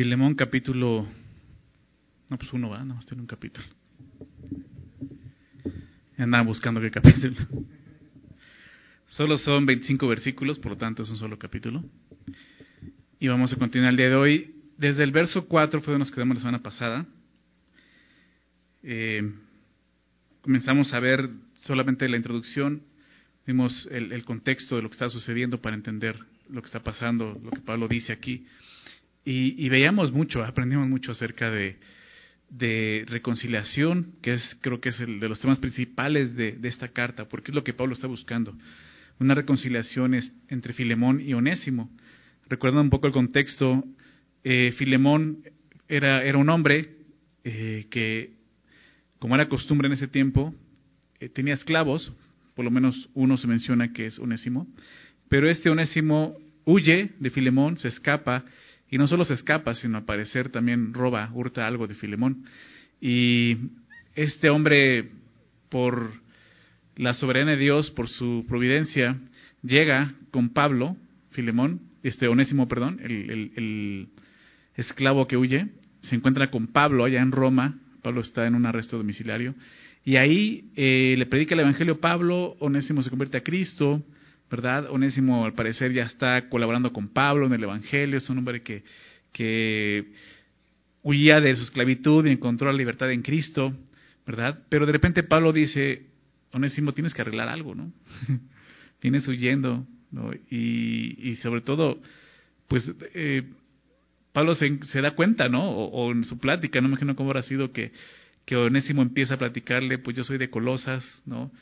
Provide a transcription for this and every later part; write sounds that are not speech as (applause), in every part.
Filemón capítulo... No, pues uno va, más tiene un capítulo. Andaba buscando qué capítulo. Solo son 25 versículos, por lo tanto es un solo capítulo. Y vamos a continuar el día de hoy. Desde el verso 4 fue donde nos quedamos la semana pasada. Eh, comenzamos a ver solamente la introducción, vimos el, el, contexto de lo que está sucediendo para entender lo que está pasando, lo que Pablo dice aquí. Y, y veíamos mucho, aprendimos mucho acerca de, reconciliación, que es creo que es el de los temas principales de, esta carta, porque es lo que Pablo está buscando. Una reconciliación es entre Filemón y Onésimo. Recuerdan un poco el contexto, eh, Filemón era, era un hombre eh, que, como era costumbre en ese tiempo, eh, tenía esclavos, por lo menos uno se menciona que es Onésimo, pero este Onésimo huye de Filemón, se escapa, y no solo se escapa, sino al parecer también roba, hurta algo de Filemón. Y este hombre, por la soberanía de Dios, por su providencia, llega con Pablo, Filemón, este Onésimo, perdón, el esclavo que huye, se encuentra con Pablo allá en Roma, Pablo está en un arresto domiciliario, y ahí eh, le predica el Evangelio Pablo, Onésimo se convierte a Cristo, ¿verdad? Onésimo al parecer ya está colaborando con Pablo en el Evangelio, es un hombre que, que huía de su esclavitud y encontró la libertad en Cristo, ¿verdad? Pero de repente Pablo dice, Onésimo, tienes que arreglar algo, ¿no? (laughs) tienes huyendo, ¿no? Y, y sobre todo, pues eh, Pablo se, da cuenta, ¿no? O, o, en su plática, no me imagino cómo habrá sido que, que Onésimo empieza a platicarle, pues yo soy de Colosas, ¿no?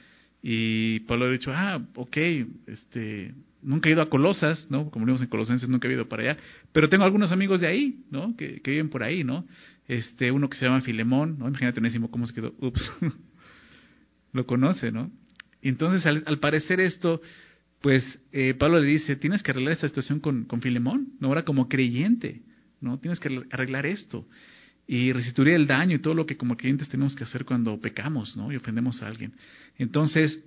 Y Pablo ha dicho, ah, ok, este, nunca he ido a Colosas, ¿no? Como vimos en Colosenses, nunca he ido para allá, pero tengo algunos amigos de ahí, ¿no? Que, que viven por ahí, ¿no? Este, uno que se llama Filemón, ¿no? Imagínate Onésimo cómo se quedó, ups, (laughs) lo conoce, ¿no? Entonces, al, al parecer esto, pues eh, Pablo le dice, tienes que arreglar esta situación con, con Filemón, ¿no? Ahora como creyente, ¿no? Tienes que arreglar esto y restituir el daño y todo lo que como creyentes tenemos que hacer cuando pecamos, ¿no? Y ofendemos a alguien. Entonces,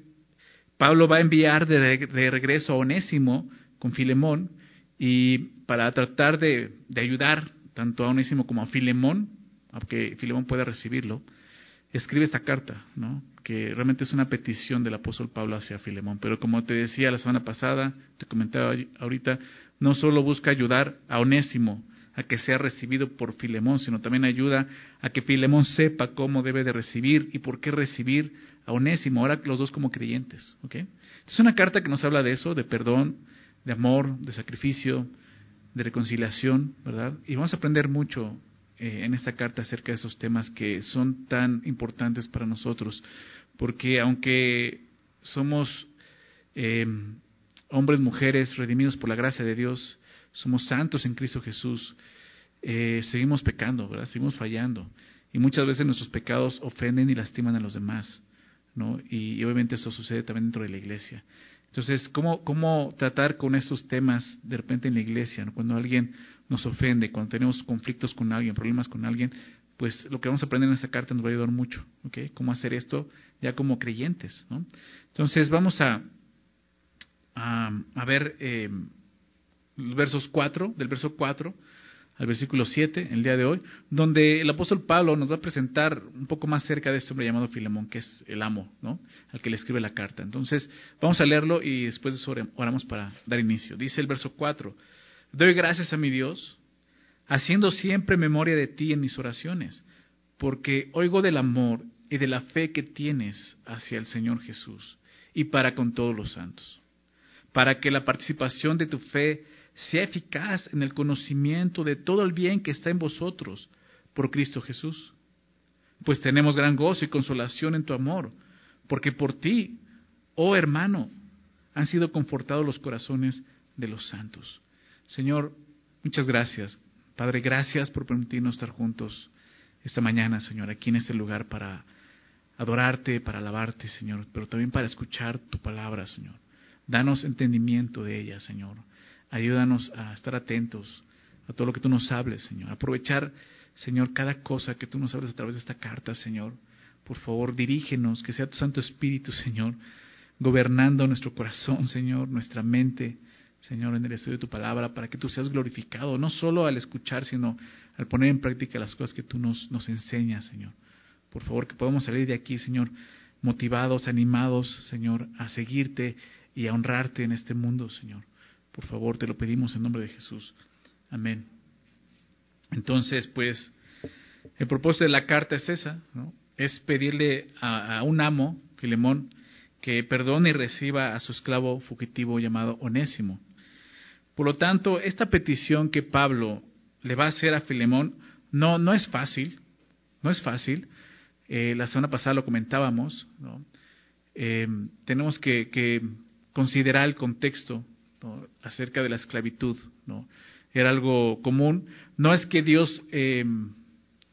Pablo va a enviar de, de regreso a Onésimo con Filemón y para tratar de, de, ayudar tanto a Onésimo como a Filemón, aunque Filemón pueda recibirlo, escribe esta carta, ¿no? Que realmente es una petición del apóstol Pablo hacia Filemón. Pero como te decía la semana pasada, te comentaba ahorita, no solo busca ayudar a Onésimo, a que sea recibido por Filemón, sino también ayuda a que Filemón sepa cómo debe de recibir y por qué recibir a Onésimo, ahora los dos como creyentes. Es una carta que nos habla de eso, de perdón, de amor, de sacrificio, de reconciliación, ¿verdad? Y vamos a aprender mucho eh, en esta carta acerca de esos temas que son tan importantes para nosotros, porque aunque somos eh, hombres, mujeres redimidos por la gracia de Dios, somos santos en Cristo Jesús, eh, seguimos pecando, ¿verdad? Seguimos fallando. Y muchas veces nuestros pecados ofenden y lastiman a los demás, ¿no? Y, obviamente eso sucede también dentro de la iglesia. Entonces, ¿cómo, ¿cómo tratar con estos temas de repente en la iglesia? Cuando alguien nos ofende, cuando tenemos conflictos con alguien, problemas con alguien, pues lo que vamos a aprender en esta carta nos va a ayudar mucho, ¿ok? Cómo hacer esto ya como creyentes, ¿no? Entonces, vamos a, a, a ver eh, versos 4, del verso 4 al versículo 7, el día de hoy, donde el apóstol Pablo nos va a presentar un poco más cerca de este hombre llamado Filemón, que es el amo, ¿no? Al que le escribe la carta. Entonces, vamos a leerlo y después oramos para dar inicio. Dice el verso 4, doy gracias a mi Dios, haciendo siempre memoria de ti en mis oraciones, porque oigo del amor y de la fe que tienes hacia el Señor Jesús y para con todos los santos, para que la participación de tu fe sea eficaz en el conocimiento de todo el bien que está en vosotros por Cristo Jesús. Pues tenemos gran gozo y consolación en tu amor, porque por ti, oh hermano, han sido confortados los corazones de los santos. Señor, muchas gracias. Padre, gracias por permitirnos estar juntos esta mañana, Señor, aquí en este lugar para adorarte, para alabarte, Señor, pero también para escuchar tu palabra, Señor. Danos entendimiento de ella, Señor. Ayúdanos a estar atentos a todo lo que tú nos hables, Señor. Aprovechar, Señor, cada cosa que tú nos hables a través de esta carta, Señor. Por favor, dirígenos, que sea tu Santo Espíritu, Señor, gobernando nuestro corazón, Señor, nuestra mente, Señor, en el estudio de tu palabra, para que tú seas glorificado, no solo al escuchar, sino al poner en práctica las cosas que tú nos, nos enseñas, Señor. Por favor, que podamos salir de aquí, Señor, motivados, animados, Señor, a seguirte y a honrarte en este mundo, Señor. Por favor, te lo pedimos en nombre de Jesús. Amén. Entonces, pues, el propósito de la carta es esa, ¿no? Es pedirle a, un amo, Filemón, que perdone y reciba a su esclavo fugitivo llamado Onésimo. Por lo tanto, esta petición que Pablo le va a hacer a Filemón no, no es fácil, no es fácil. Eh, la semana pasada lo comentábamos, ¿no? Eh, tenemos que, considerar el contexto acerca de la esclavitud. ¿no? Era algo común. No es que Dios eh,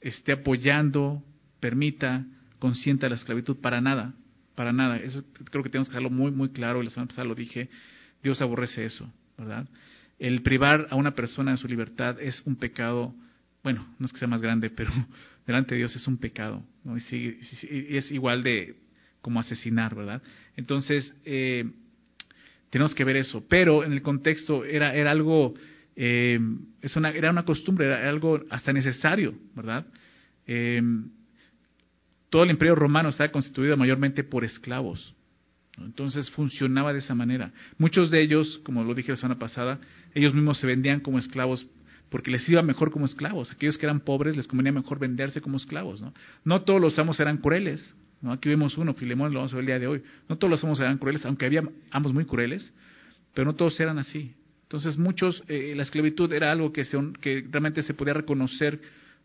esté apoyando, permita, consienta la esclavitud para nada, para nada. Eso creo que tenemos que dejarlo muy, muy claro. La semana pasada lo dije. Dios aborrece eso, ¿verdad? El privar a una persona de su libertad es un pecado, bueno, no es que sea más grande, pero (laughs) delante de Dios es un pecado, ¿no? Y, es igual de como asesinar, ¿verdad? Entonces, eh, tenemos que ver eso. Pero en el contexto era, era algo, eh, era una costumbre, era algo hasta necesario, ¿verdad? Eh, todo el imperio romano estaba constituido mayormente por esclavos. Entonces funcionaba de esa manera. Muchos de ellos, como lo dije la semana pasada, ellos mismos se vendían como esclavos porque les iba mejor como esclavos. Aquellos que eran pobres les convenía mejor venderse como esclavos. No, no todos los amos eran crueles. ¿No? Aquí vemos uno, Filemón, lo vamos a ver el día de hoy. No todos los amos eran crueles, aunque había amos muy crueles, pero no todos eran así. Entonces muchos, eh, la esclavitud era algo que, se, que realmente se podía reconocer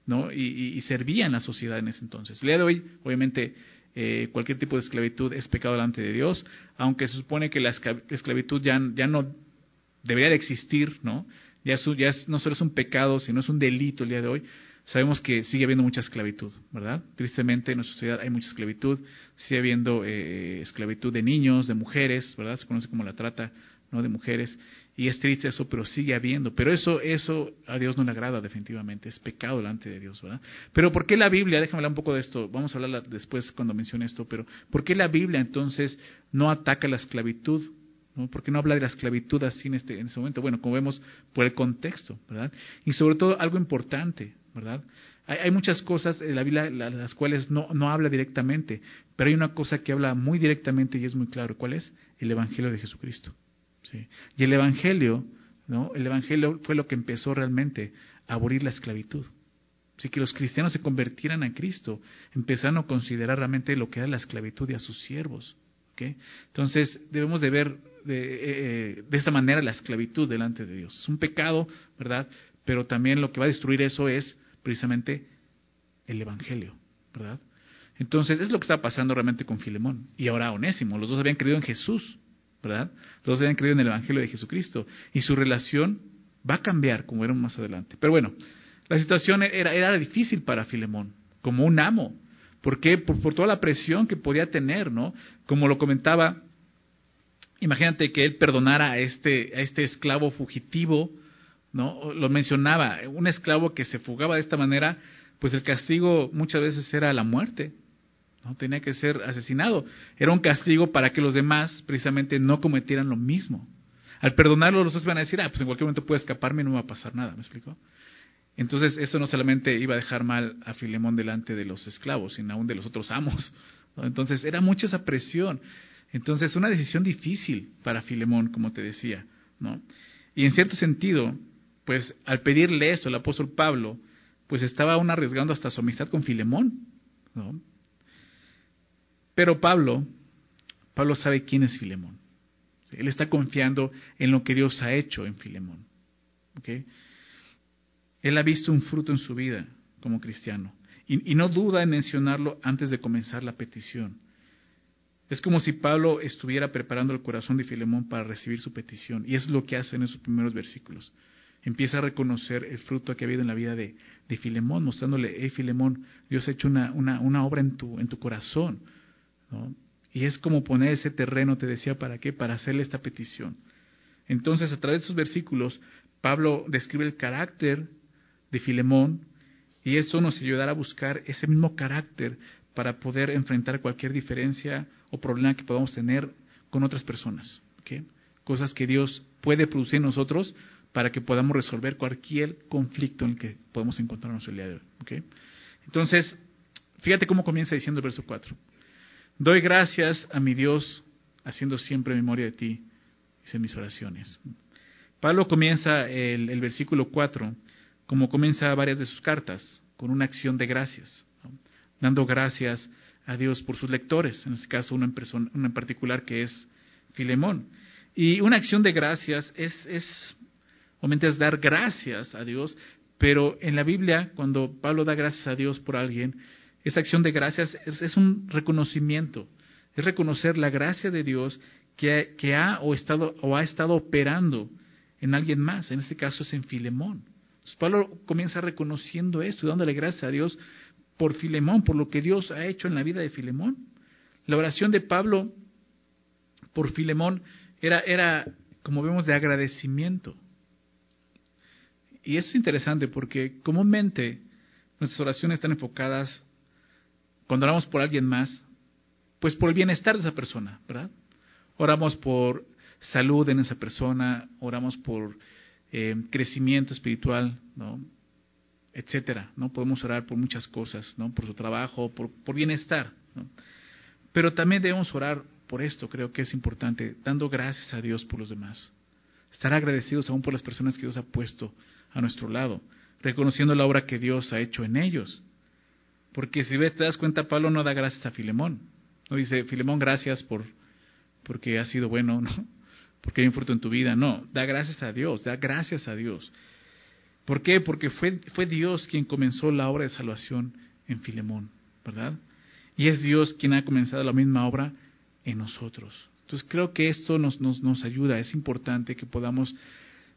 ¿no? Y, servía en la sociedad en ese entonces. El día de hoy, obviamente, eh, cualquier tipo de esclavitud es pecado delante de Dios, aunque se supone que la esclavitud ya, ya no debería de existir, ¿no? Ya, ya no solo es un pecado, sino es un delito el día de hoy. Sabemos que sigue habiendo mucha esclavitud, ¿verdad? Tristemente en nuestra sociedad hay mucha esclavitud, sigue habiendo eh, esclavitud de niños, de mujeres, ¿verdad? Se conoce como la trata ¿no? de mujeres. Y es triste eso, pero sigue habiendo. Pero eso, eso a Dios no le agrada definitivamente, es pecado delante de Dios, ¿verdad? Pero ¿por qué la Biblia, déjame hablar un poco de esto, vamos a hablar después cuando mencione esto, pero ¿por qué la Biblia entonces no ataca la esclavitud? ¿No? ¿Por qué no habla de la esclavitud así en este, en momento? Bueno, como vemos por el contexto, ¿verdad? Y sobre todo algo importante, ¿verdad? Hay, hay muchas cosas en la Biblia las cuales no, no habla directamente, pero hay una cosa que habla muy directamente y es muy claro. ¿Cuál es? El Evangelio de Jesucristo. ¿sí? Y el Evangelio, ¿no? El Evangelio fue lo que empezó realmente a abolir la esclavitud. Así que los cristianos se convirtieran a Cristo, empezaron a considerar realmente lo que era la esclavitud y a sus siervos. Entonces debemos de ver de, eh, eh, de esta manera la esclavitud delante de Dios. Es un pecado, ¿verdad? Pero también lo que va a destruir eso es precisamente el Evangelio, ¿verdad? Entonces, es lo que está pasando realmente con Filemón y ahora Onésimo. Los dos habían creído en Jesús, ¿verdad? Los dos habían creído en el Evangelio de Jesucristo y su relación va a cambiar, como veremos más adelante. Pero bueno, la situación era, era difícil para Filemón, como un amo. ¿Por qué? Por, toda la presión que podía tener, ¿no? Como lo comentaba, imagínate que él perdonara a este, a este esclavo fugitivo, ¿no? Lo mencionaba, un esclavo que se fugaba de esta manera, pues el castigo muchas veces era la muerte, ¿no? Tenía que ser asesinado. Era un castigo para que los demás precisamente no cometieran lo mismo. Al perdonarlo, los otros iban a decir, ah, pues en cualquier momento puede escaparme y no va a pasar nada, ¿me explico? Entonces, eso no solamente iba a dejar mal a Filemón delante de los esclavos, sino aún de los otros amos. Entonces, era mucha esa presión. Entonces, una decisión difícil para Filemón, como te decía, ¿no? Y en cierto sentido, pues al pedirle eso el apóstol Pablo, pues estaba aún arriesgando hasta su amistad con Filemón, ¿no? Pero Pablo, Pablo sabe quién es Filemón. Él está confiando en lo que Dios ha hecho en Filemón. ¿okay? Él ha visto un fruto en su vida como cristiano. Y, no duda en mencionarlo antes de comenzar la petición. Es como si Pablo estuviera preparando el corazón de Filemón para recibir su petición. Y es lo que hace en esos primeros versículos. Empieza a reconocer el fruto que ha habido en la vida de, Filemón, mostrándole, hey Filemón, Dios ha hecho una, obra en tu, corazón. Y es como poner ese terreno, te decía, ¿para qué? Para hacerle esta petición. Entonces, a través de esos versículos, Pablo describe el carácter de Filemón y eso nos ayudará a buscar ese mismo carácter para poder enfrentar cualquier diferencia o problema que podamos tener con otras personas. ¿okay? Cosas que Dios puede producir en nosotros para que podamos resolver cualquier conflicto en el que podemos encontrarnos el día de hoy. Entonces, fíjate cómo comienza diciendo el verso 4. Doy gracias a mi Dios, haciendo siempre memoria de ti, dice mis oraciones. Pablo comienza el, el versículo 4, como comienza varias de sus cartas, con una acción de gracias, dando gracias a Dios por sus lectores, en este caso uno en, persona, uno en particular que es Filemón. Y una acción de gracias es, es, obviamente es dar gracias a Dios, pero en la Biblia, cuando Pablo da gracias a Dios por alguien, esa acción de gracias es, un reconocimiento, es reconocer la gracia de Dios que, que ha, o, estado, o ha estado operando en alguien más, en este caso es en Filemón. Pablo comienza reconociendo esto dándole gracias a Dios por Filemón, por lo que Dios ha hecho en la vida de Filemón. La oración de Pablo por Filemón era, era como vemos, de agradecimiento. Y eso es interesante porque comúnmente nuestras oraciones están enfocadas, cuando oramos por alguien más, pues por el bienestar de esa persona, ¿verdad? Oramos por salud en esa persona, oramos por eh, crecimiento espiritual, ¿no? etcétera, ¿no? Podemos orar por muchas cosas, ¿no? Por su trabajo, por, bienestar. Pero también debemos orar por esto, creo que es importante, dando gracias a Dios por los demás. Estar agradecidos aún por las personas que Dios ha puesto a nuestro lado, reconociendo la obra que Dios ha hecho en ellos. Porque si ves, te das cuenta, Pablo no da gracias a Filemón. No dice, Filemón, gracias por porque has sido bueno, (laughs) ¿no? Porque hay un fruto en tu vida. No, da gracias a Dios, da gracias a Dios. ¿Por qué? Porque fue, fue Dios quien comenzó la obra de salvación en Filemón, ¿verdad? Y es Dios quien ha comenzado la misma obra en nosotros. Entonces creo que esto nos, nos, nos ayuda, es importante que podamos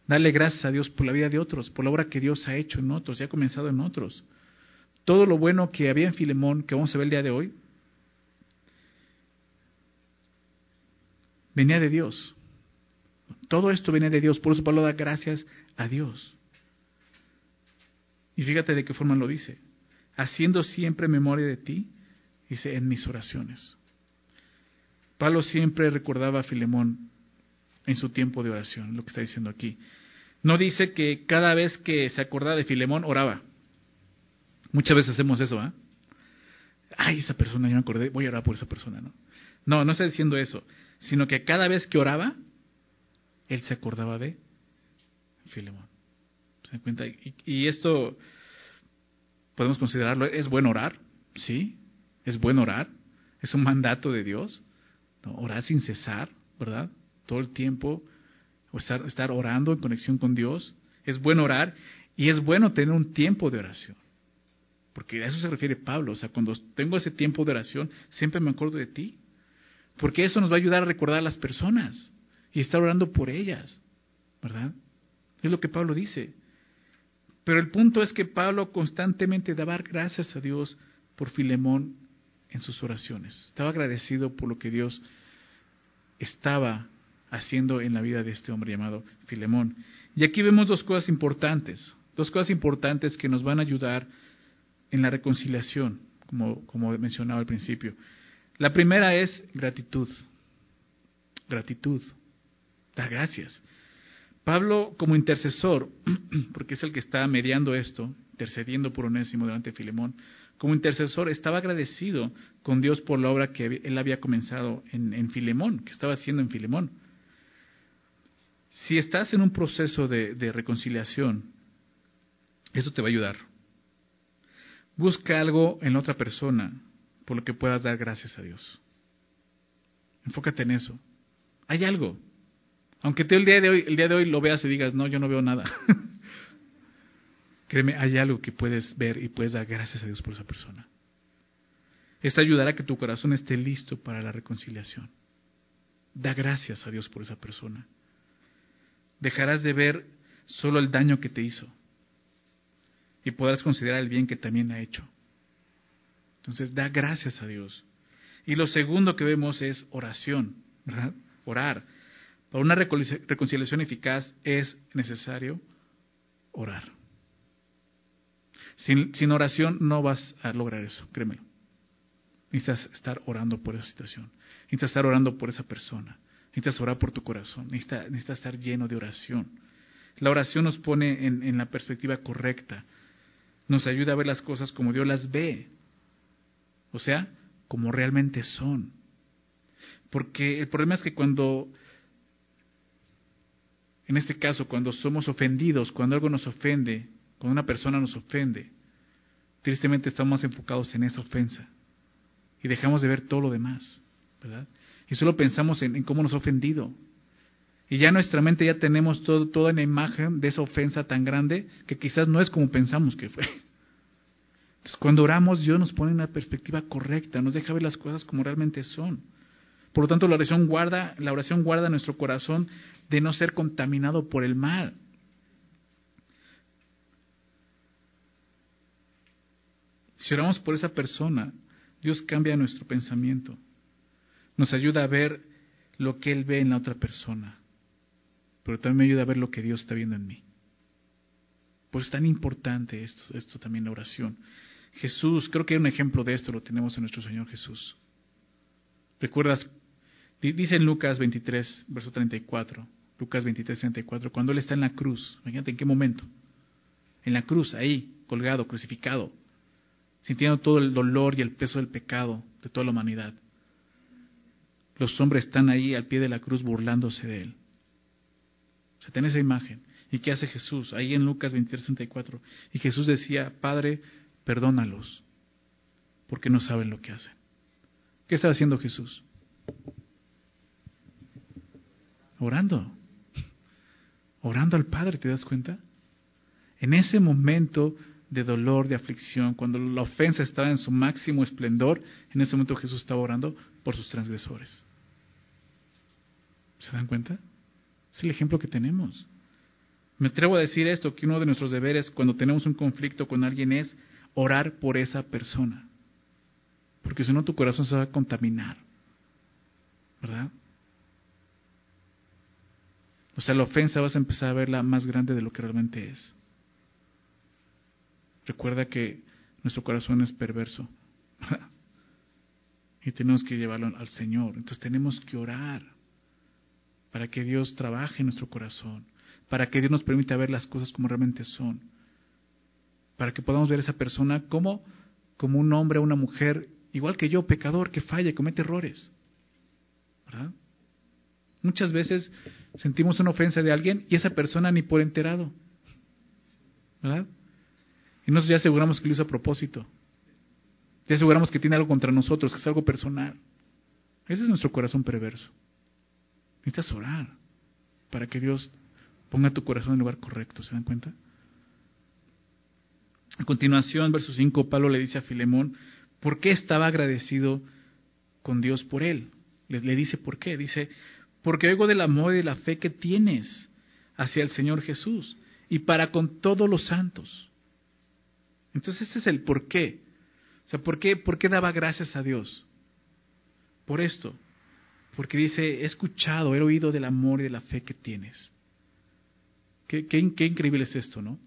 darle gracias a Dios por la vida de otros, por la obra que Dios ha hecho en otros y ha comenzado en otros. Todo lo bueno que había en Filemón, que vamos a ver el día de hoy, venía de Dios. Todo esto venía de Dios, por eso Pablo da gracias a Dios. Y fíjate de qué forma lo dice. Haciendo siempre memoria de ti, dice, en mis oraciones. Pablo siempre recordaba a Filemón en su tiempo de oración, lo que está diciendo aquí. No dice que cada vez que se acordaba de Filemón oraba. Muchas veces hacemos eso, ¿ah? Ay, esa persona, yo me acordé, voy a orar por esa persona, ¿no? No, no está diciendo eso, sino que cada vez que oraba, él se acordaba de Filemón. ¿Se cuenta? Y, esto podemos considerarlo, ¿es bueno orar? Sí, es bueno orar. Es un mandato de Dios. Orar sin cesar, ¿verdad? Todo el tiempo, o estar, estar orando en conexión con Dios. Es bueno orar y es bueno tener un tiempo de oración. Porque a eso se refiere Pablo. O sea, cuando tengo ese tiempo de oración, siempre me acuerdo de ti. Porque eso nos va a ayudar a recordar a las personas y estar orando por ellas. ¿Verdad? Es lo que Pablo dice. Pero el punto es que Pablo constantemente daba gracias a Dios por Filemón en sus oraciones. Estaba agradecido por lo que Dios estaba haciendo en la vida de este hombre llamado Filemón. Y aquí vemos dos cosas importantes, dos cosas importantes que nos van a ayudar en la reconciliación, como, como mencionaba al principio. La primera es gratitud. Gratitud. Dar gracias. Pablo como intercesor, (clears throat) porque es el que está mediando esto, intercediendo por Onésimo delante de Filemón, como intercesor estaba agradecido con Dios por la obra que él había comenzado en, Filemón, que estaba haciendo en Filemón. Si estás en un proceso de, de reconciliación, eso te va a ayudar. Busca algo en otra persona por lo que puedas dar gracias a Dios. Enfócate en eso. Hay algo. Aunque tú el día de hoy, el día de hoy lo veas y digas, no, yo no veo nada. (laughs) Créeme, hay algo que puedes ver y puedes dar gracias a Dios por esa persona. Esto ayudará a que tu corazón esté listo para la reconciliación. Da gracias a Dios por esa persona. Dejarás de ver solo el daño que te hizo y podrás considerar el bien que también ha hecho. Entonces, da gracias a Dios. Y lo segundo que vemos es oración. Orar. Para una reconciliación eficaz es necesario orar. Sin, oración no vas a lograr eso, créemelo. Necesitas estar orando por esa situación. Necesitas estar orando por esa persona. Necesitas orar por tu corazón, necesitas, estar lleno de oración. La oración nos pone en la perspectiva correcta, nos ayuda a ver las cosas como Dios las ve, o sea, como realmente son. Porque el problema es que cuando, en este caso, cuando somos ofendidos, cuando algo nos ofende, cuando una persona nos ofende, tristemente estamos enfocados en esa ofensa y dejamos de ver todo lo demás, ¿verdad? Y solo pensamos en, cómo nos ha ofendido. Y ya en nuestra mente ya tenemos todo, toda una imagen de esa ofensa tan grande que quizás no es como pensamos que fue. Entonces, cuando oramos, Dios nos pone una perspectiva correcta, nos deja ver las cosas como realmente son. Por lo tanto, la oración guarda, la oración guarda nuestro corazón de no ser contaminado por el mal. Si oramos por esa persona, Dios cambia nuestro pensamiento. Nos ayuda a ver lo que Él ve en la otra persona. Pero también me ayuda a ver lo que Dios está viendo en mí. Por eso es tan importante esto, esto también la oración. Jesús, creo que hay un ejemplo de esto, lo tenemos en nuestro Señor Jesús. ¿Recuerdas? Dice en Lucas 23, verso 34, Lucas 23, 34, cuando Él está en la cruz, imagínate en qué momento, en la cruz, ahí, colgado, crucificado, sintiendo todo el dolor y el peso del pecado de toda la humanidad. Los hombres están ahí al pie de la cruz burlándose de Él. O sea, esa imagen. ¿Y qué hace Jesús? Ahí en Lucas 23, 34. Y Jesús decía, Padre, perdónalos, porque no saben lo que hacen. ¿Qué está haciendo Jesús? Orando. Orando al Padre, ¿te das cuenta? En ese momento de dolor, de aflicción, cuando la ofensa estaba en su máximo esplendor, en ese momento Jesús estaba orando por sus transgresores. ¿Se dan cuenta? Es el ejemplo que tenemos. Me atrevo a decir esto, que uno de nuestros deberes cuando tenemos un conflicto con alguien es orar por esa persona. Porque si no, tu corazón se va a contaminar. ¿Verdad? O sea, la ofensa vas a empezar a verla más grande de lo que realmente es. Recuerda que nuestro corazón es perverso. Y tenemos que llevarlo al Señor. Entonces tenemos que orar para que Dios trabaje en nuestro corazón, para que Dios nos permita ver las cosas como realmente son para que podamos ver a esa persona como, como un hombre o una mujer, igual que yo, pecador, que falla, comete errores. Muchas veces sentimos una ofensa de alguien y esa persona ni por enterado. ¿Verdad? Y nosotros ya aseguramos que lo hizo a propósito. Ya aseguramos que tiene algo contra nosotros, que es algo personal. Ese es nuestro corazón perverso. Necesitas orar para que Dios ponga tu corazón en el lugar correcto. ¿Se dan cuenta? A continuación, verso 5, Pablo le dice a Filemón, ¿por qué estaba agradecido con Dios por él? Le, le dice, ¿por qué? Dice, porque oigo del amor y de la fe que tienes hacia el Señor Jesús y para con todos los santos. Entonces ese es el por qué. O sea, ¿por qué, por qué daba gracias a Dios? Por esto. Porque dice, he escuchado, he oído del amor y de la fe que tienes. Qué, qué, qué increíble es esto, ¿no?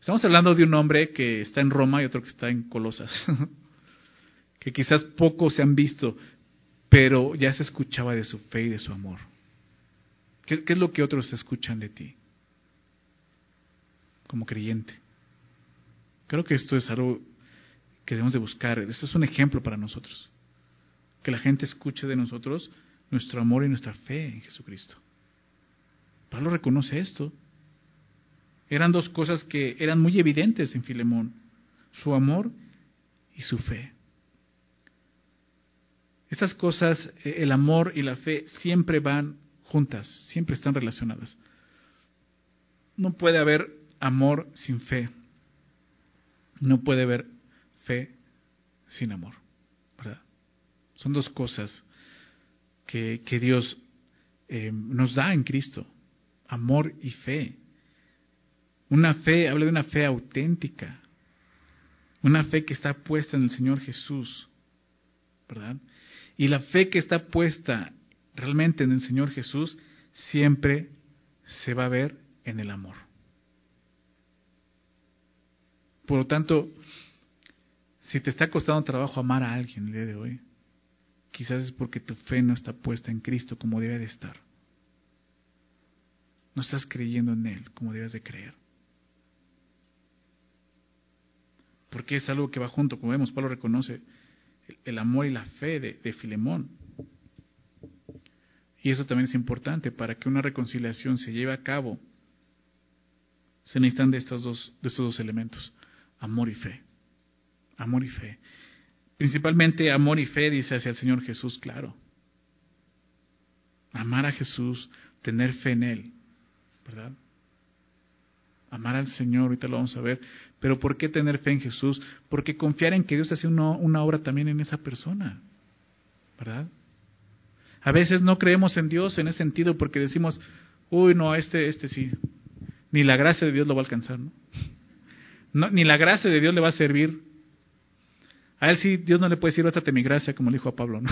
Estamos hablando de un hombre que está en Roma y otro que está en Colosas, (laughs) que quizás pocos se han visto, pero ya se escuchaba de su fe y de su amor. ¿Qué, es lo que otros escuchan de ti como creyente? Creo que esto es algo que debemos de buscar. Esto es un ejemplo para nosotros. Que la gente escuche de nosotros nuestro amor y nuestra fe en Jesucristo. Pablo reconoce esto. Eran dos cosas que eran muy evidentes en Filemón, su amor y su fe. Estas cosas, eh, el amor y la fe, siempre van juntas, siempre están relacionadas. No puede haber amor sin fe. No puede haber fe sin amor. Son dos cosas que, que Dios eh, nos da en Cristo. Amor y fe. Una fe, habla de una fe auténtica. Una fe que está puesta en el Señor Jesús. ¿Verdad? Y la fe que está puesta realmente en el Señor Jesús siempre se va a ver en el amor. Por lo tanto, si te está costando trabajo amar a alguien el día de hoy, quizás es porque tu fe no está puesta en Cristo como debe de estar. No estás creyendo en Él como debes de creer. Porque es algo que va junto, como vemos, Pablo reconoce el amor y la fe de, de Filemón. Y eso también es importante para que una reconciliación se lleve a cabo. Se necesitan de estos dos, de estos dos elementos, amor y fe. Amor y fe. Principalmente amor y fe, dice hacia el Señor Jesús, claro. Amar a Jesús, tener fe en Él, ¿verdad? Amar al Señor, ahorita lo vamos a ver. Pero ¿por qué tener fe en Jesús? Porque confiar en que Dios hace una, una obra también en esa persona, ¿verdad? A veces no creemos en Dios en ese sentido porque decimos, uy, no, este, este sí, ni la gracia de Dios lo va a alcanzar, ¿no? ni la gracia de Dios le va a servir a él sí, Dios no le puede decir, bástate mi gracia, como le dijo a Pablo, ¿no?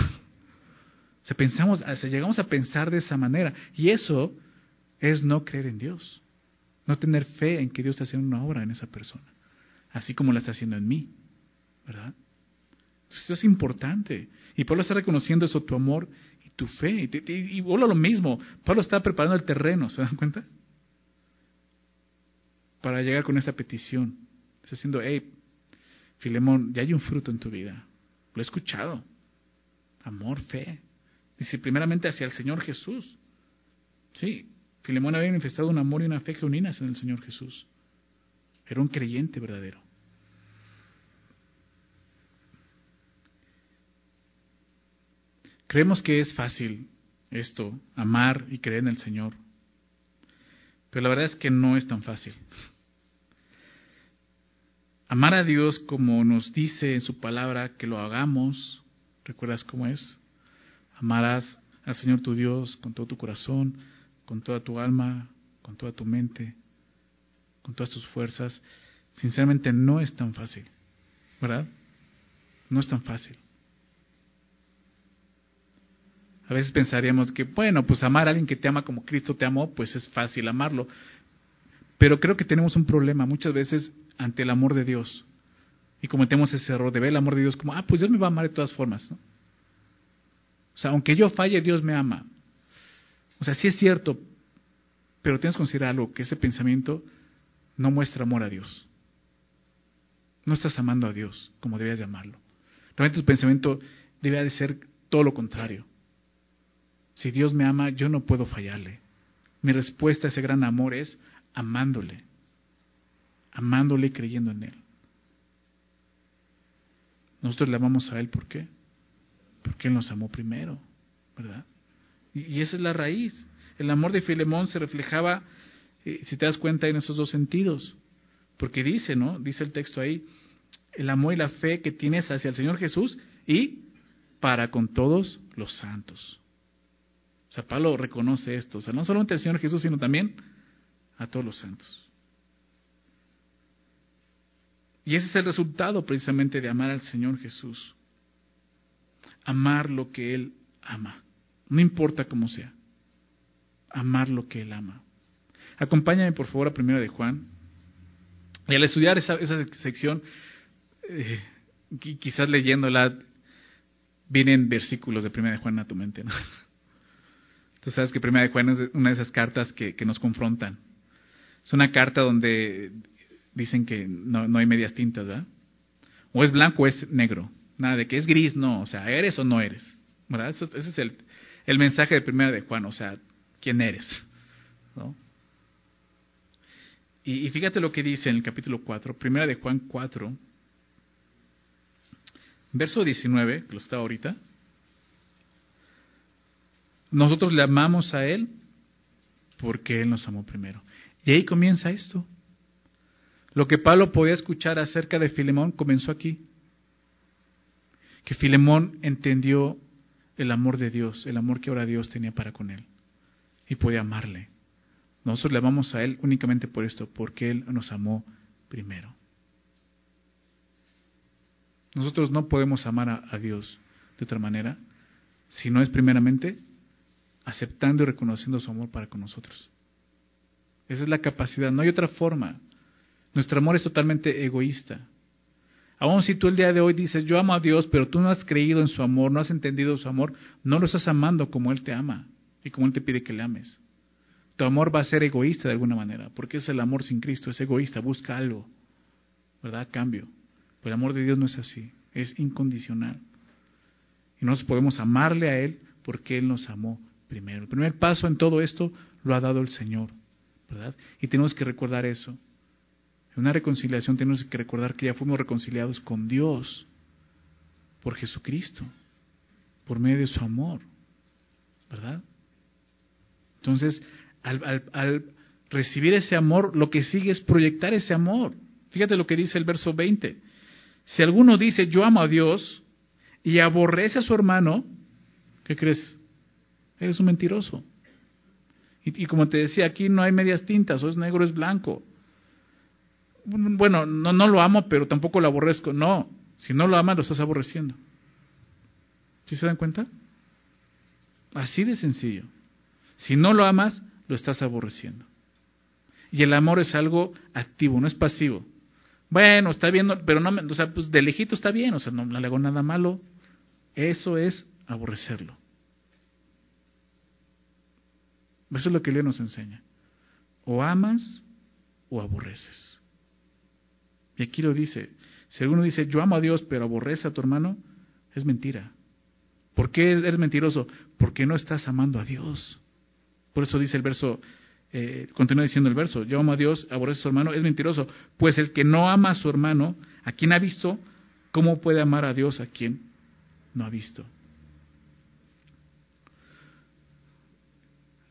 Pensamos, o llegamos a pensar de esa manera. Y eso es no creer en Dios. No tener fe en que Dios está haciendo una obra en esa persona. Así como la está haciendo en mí. ¿Verdad? eso es importante. Y Pablo está reconociendo eso, tu amor y tu fe. Y, y, lo mismo. Pablo está preparando el terreno, ¿se dan cuenta? Para llegar con esta petición. Está diciendo, hey, Filemón, ya hay un fruto en tu vida. Lo he escuchado. Amor, fe. Dice, primeramente hacia el Señor Jesús. Sí, Filemón había manifestado un amor y una fe genuinas en el Señor Jesús. Era un creyente verdadero. Creemos que es fácil esto, amar y creer en el Señor. Pero la verdad es que no es tan fácil. Amar a Dios como nos dice en su palabra que lo hagamos. ¿Recuerdas cómo es? Amarás al Señor tu Dios con todo tu corazón, con toda tu alma, con toda tu mente, con todas tus fuerzas. Sinceramente no es tan fácil, ¿verdad? No es tan fácil. A veces pensaríamos que, bueno, pues amar a alguien que te ama como Cristo te amó, pues es fácil amarlo. Pero creo que tenemos un problema. Muchas veces ante el amor de Dios. Y cometemos ese error de ver el amor de Dios como, ah, pues Dios me va a amar de todas formas. O sea, aunque yo falle, Dios me ama. O sea, sí es cierto, pero tienes que considerar algo, que ese pensamiento no muestra amor a Dios. No estás amando a Dios como debías llamarlo. Realmente tu pensamiento debe de ser todo lo contrario. Si Dios me ama, yo no puedo fallarle. Mi respuesta a ese gran amor es amándole amándole y creyendo en Él. Nosotros le amamos a Él, ¿por qué? Porque Él nos amó primero, ¿verdad? Y, esa es la raíz. El amor de Filemón se reflejaba, eh, si te das cuenta, en esos dos sentidos. Porque dice, ¿no? Dice el texto ahí, el amor y la fe que tienes hacia el Señor Jesús y para con todos los santos. O sea, Pablo reconoce esto. O sea, no solamente al Señor Jesús, sino también a todos los santos. Y ese es el resultado precisamente de amar al Señor Jesús. Amar lo que Él ama. No importa cómo sea. Amar lo que Él ama. Acompáñame por favor a Primera de Juan. Y al estudiar esa, esa sección, eh, quizás leyéndola, vienen versículos de Primera de Juan a tu mente. ¿no? (laughs) Tú sabes que Primera de Juan es una de esas cartas que, que nos confrontan. Es una carta donde dicen que no, no hay medias tintas, ¿verdad? O es blanco o es negro. Nada de que es gris, no. O sea, eres o no eres. ¿Verdad? ese es el, el mensaje de primera de Juan. O sea, ¿quién eres? ¿No? Y, y, fíjate lo que dice en el capítulo 4, primera de Juan 4, verso 19, que lo está ahorita. Nosotros le amamos a Él porque Él nos amó primero. Y ahí comienza esto. Lo que Pablo podía escuchar acerca de Filemón comenzó aquí. Que Filemón entendió el amor de Dios, el amor que ahora Dios tenía para con él. Y podía amarle. Nosotros le amamos a Él únicamente por esto, porque Él nos amó primero. Nosotros no podemos amar a, a, Dios de otra manera si no es primeramente aceptando y reconociendo su amor para con nosotros. Esa es la capacidad, no hay otra forma. Nuestro amor es totalmente egoísta. Aún si tú el día de hoy dices, yo amo a Dios, pero tú no has creído en su amor, no has entendido su amor, no lo estás amando como Él te ama y como Él te pide que le ames. Tu amor va a ser egoísta de alguna manera, porque es el amor sin Cristo, es egoísta, busca algo, ¿verdad? Cambio. Pero el amor de Dios no es así, es incondicional. Y nosotros podemos amarle a Él porque Él nos amó primero. El primer paso en todo esto lo ha dado el Señor, ¿verdad? Y tenemos que recordar eso. En una reconciliación tenemos que recordar que ya fuimos reconciliados con Dios por Jesucristo, por medio de su amor, ¿verdad? Entonces, al, recibir ese amor, lo que sigue es proyectar ese amor. Fíjate lo que dice el verso 20. Si alguno dice, yo amo a Dios, y aborrece a su hermano, ¿qué crees? Eres un mentiroso. Y, como te decía, aquí no hay medias tintas, o es negro, es blanco. Bueno, no, no lo amo, pero tampoco lo aborrezco. No, si no lo amas, lo estás aborreciendo. ¿Sí se dan cuenta? Así de sencillo. Si no lo amas, lo estás aborreciendo. Y el amor es algo activo, no es pasivo. Bueno, está bien, pero no, o sea, pues de lejito está bien, o sea, no, no le hago nada malo. Eso es aborrecerlo. Eso es lo que Dios nos enseña. O amas o aborreces. Y aquí lo dice. Si alguno dice, yo amo a Dios, pero aborrece a tu hermano, es mentira. ¿Por qué eres mentiroso? Porque no estás amando a Dios. Por eso dice el verso, eh, continúa diciendo el verso, yo amo a Dios, aborrece a su hermano, es mentiroso. Pues el que no ama a su hermano, a quien ha visto, ¿cómo puede amar a Dios a quien no ha visto?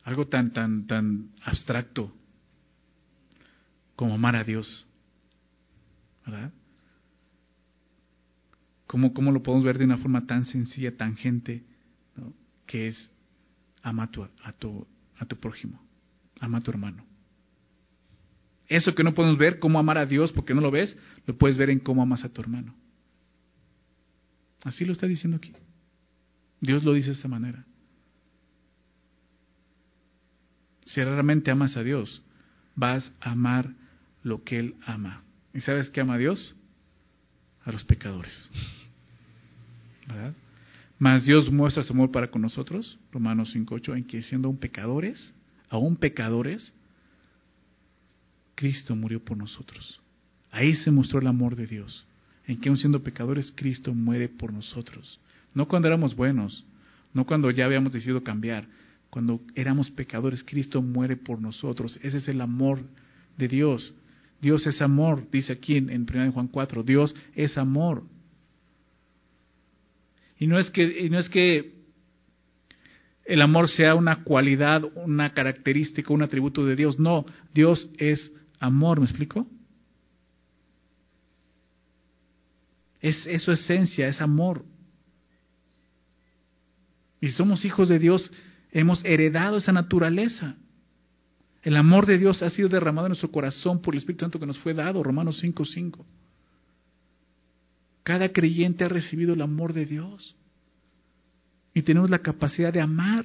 Algo tan, tan, tan abstracto como amar a Dios. ¿Verdad? ¿Cómo, ¿Cómo, lo podemos ver de una forma tan sencilla, tangente, ¿no? que es ama a tu, a, tu, a tu prójimo, ama a tu hermano? Eso que no podemos ver, cómo amar a Dios porque no lo ves, lo puedes ver en cómo amas a tu hermano. Así lo está diciendo aquí. Dios lo dice de esta manera. Si realmente amas a Dios, vas a amar lo que Él ama. ¿Y sabes qué ama a Dios? A los pecadores. ¿Verdad? Mas Dios muestra su amor para con nosotros, Romanos 5.8, en que siendo aún pecadores, aún pecadores, Cristo murió por nosotros. Ahí se mostró el amor de Dios, en que aún siendo pecadores, Cristo muere por nosotros. No cuando éramos buenos, no cuando ya habíamos decidido cambiar, cuando éramos pecadores, Cristo muere por nosotros. Ese es el amor de Dios. Dios es amor, dice aquí en, en 1 Juan 4, Dios es amor. Y no es que, y no es que el amor sea una cualidad, una característica, un atributo de Dios. No, Dios es amor, ¿me explico? Es, su esencia, es amor. Y somos hijos de Dios, hemos heredado esa naturaleza. El amor de Dios ha sido derramado en nuestro corazón por el Espíritu Santo que nos fue dado, Romanos 5:5. Cada creyente ha recibido el amor de Dios. Y tenemos la capacidad de amar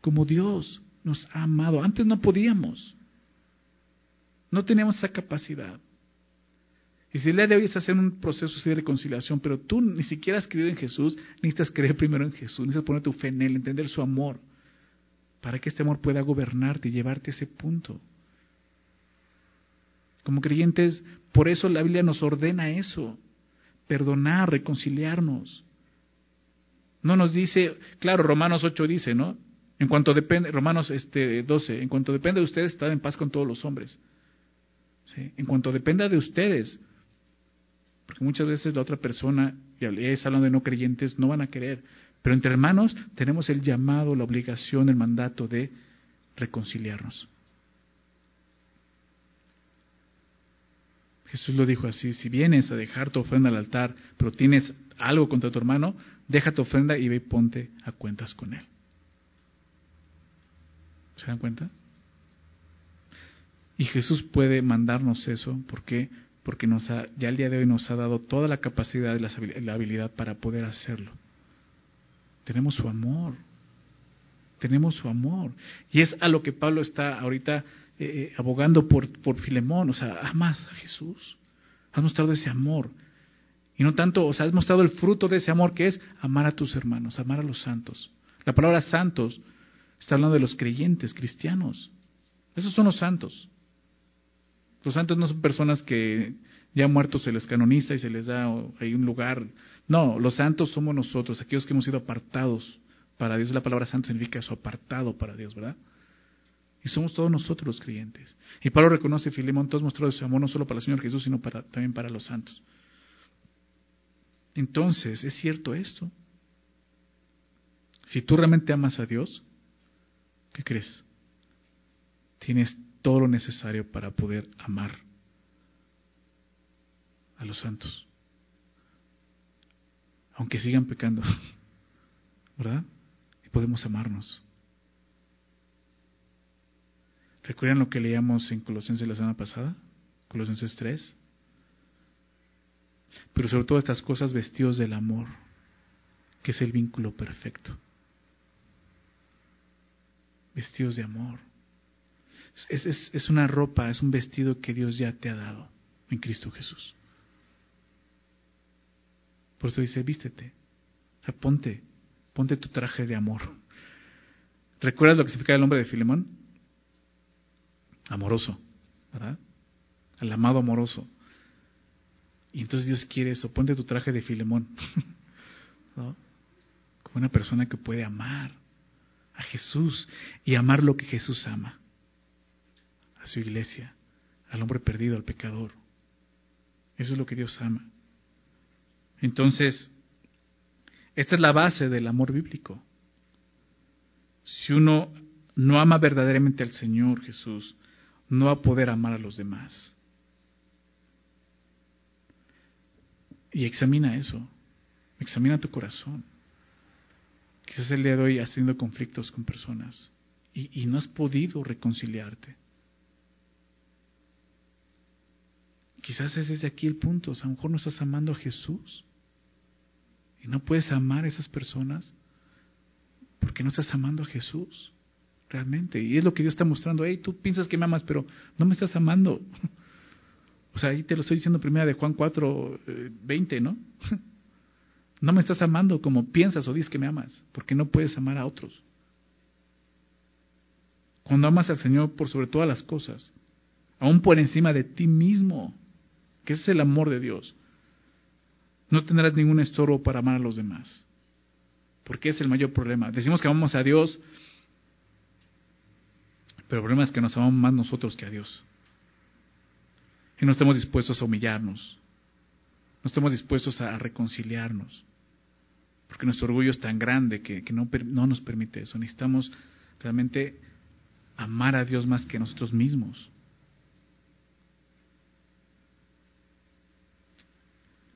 como Dios nos ha amado. Antes no podíamos. No teníamos esa capacidad. Y si hoy estás en un proceso de reconciliación, pero tú ni siquiera has creído en Jesús, necesitas creer primero en Jesús, necesitas poner tu fe en Él, entender su amor para que este amor pueda gobernarte y llevarte a ese punto. Como creyentes, por eso la Biblia nos ordena eso, perdonar, reconciliarnos. No nos dice, claro, Romanos 8 dice, ¿no? En cuanto depende, Romanos este 12, en cuanto depende de ustedes, estar en paz con todos los hombres. En cuanto dependa de ustedes, porque muchas veces la otra persona, y es hablando de no creyentes, no van a querer. Pero entre hermanos tenemos el llamado, la obligación, el mandato de reconciliarnos. Jesús lo dijo así, si vienes a dejar tu ofrenda al altar, pero tienes algo contra tu hermano, deja tu ofrenda y ve y ponte a cuentas con él. ¿Se dan cuenta? Y Jesús puede mandarnos eso, ¿por qué? Porque nos ya el día de hoy nos ha dado toda la capacidad y la habilidad para poder hacerlo. Tenemos su amor. Tenemos su amor. Y es a lo que Pablo está ahorita eh, eh, abogando por, por Filemón. O sea, amas a Jesús. Has mostrado ese amor. Y no tanto, o sea, has mostrado el fruto de ese amor que es amar a tus hermanos, amar a los santos. La palabra santos está hablando de los creyentes, cristianos. Esos son los santos. Los santos no son personas que ya muertos se les canoniza y se les da ahí un lugar. No, los santos somos nosotros, aquellos que hemos sido apartados para Dios. La palabra santo significa eso, apartado para Dios, ¿verdad? Y somos todos nosotros los creyentes. Y Pablo reconoce, Filemón, todos mostrado su amor no solo para el Señor Jesús, sino también para los santos. Entonces, ¿es cierto esto? Si tú realmente amas a Dios, ¿qué crees? Tienes todo lo necesario para poder amar a los santos. Aunque sigan pecando, (laughs) ¿verdad? Y podemos amarnos. ¿Recuerdan lo que leíamos en Colosenses la semana pasada? Colosenses 3. Pero sobre todo estas cosas vestidos del amor, que es el vínculo perfecto. Vestidos de amor. Es, es, es, una ropa, es un vestido que Dios ya te ha dado en Cristo Jesús. Por eso dice, vístete, o ponte, ponte tu traje de amor. ¿Recuerdas lo que significa el nombre de Filemón? Amoroso, ¿verdad? El amado amoroso. Y entonces Dios quiere eso, ponte tu traje de Filemón. (laughs) Como una persona que puede amar a Jesús y amar lo que Jesús ama. A su iglesia, al hombre perdido, al pecador. Eso es lo que Dios ama. Entonces, esta es la base del amor bíblico. Si uno no ama verdaderamente al Señor Jesús, no va a poder amar a los demás. Y examina eso. Examina tu corazón. Quizás el día de hoy has conflictos con personas y, no has podido reconciliarte. Quizás ese es de aquí el punto. a lo mejor no estás amando a Jesús. Y no puedes amar a esas personas porque no estás amando a Jesús realmente. Y es lo que Dios está mostrando. Hey, tú piensas que me amas, pero no me estás amando. (laughs) O sea, ahí te lo estoy diciendo primera de Juan 4, 20, eh, ¿no? (laughs) No me estás amando como piensas o dices que me amas, porque no puedes amar a otros. Cuando amas al Señor por sobre todas las cosas, aún por encima de ti mismo, que ese es el amor de Dios, no tendrás ningún estorbo para amar a los demás. Porque es el mayor problema. Decimos que amamos a Dios, pero el problema es que nos amamos más nosotros que a Dios. Y no estamos dispuestos a humillarnos. No estamos dispuestos a reconciliarnos. Porque nuestro orgullo es tan grande que, no, no nos permite eso. Necesitamos realmente amar a Dios más que a nosotros mismos.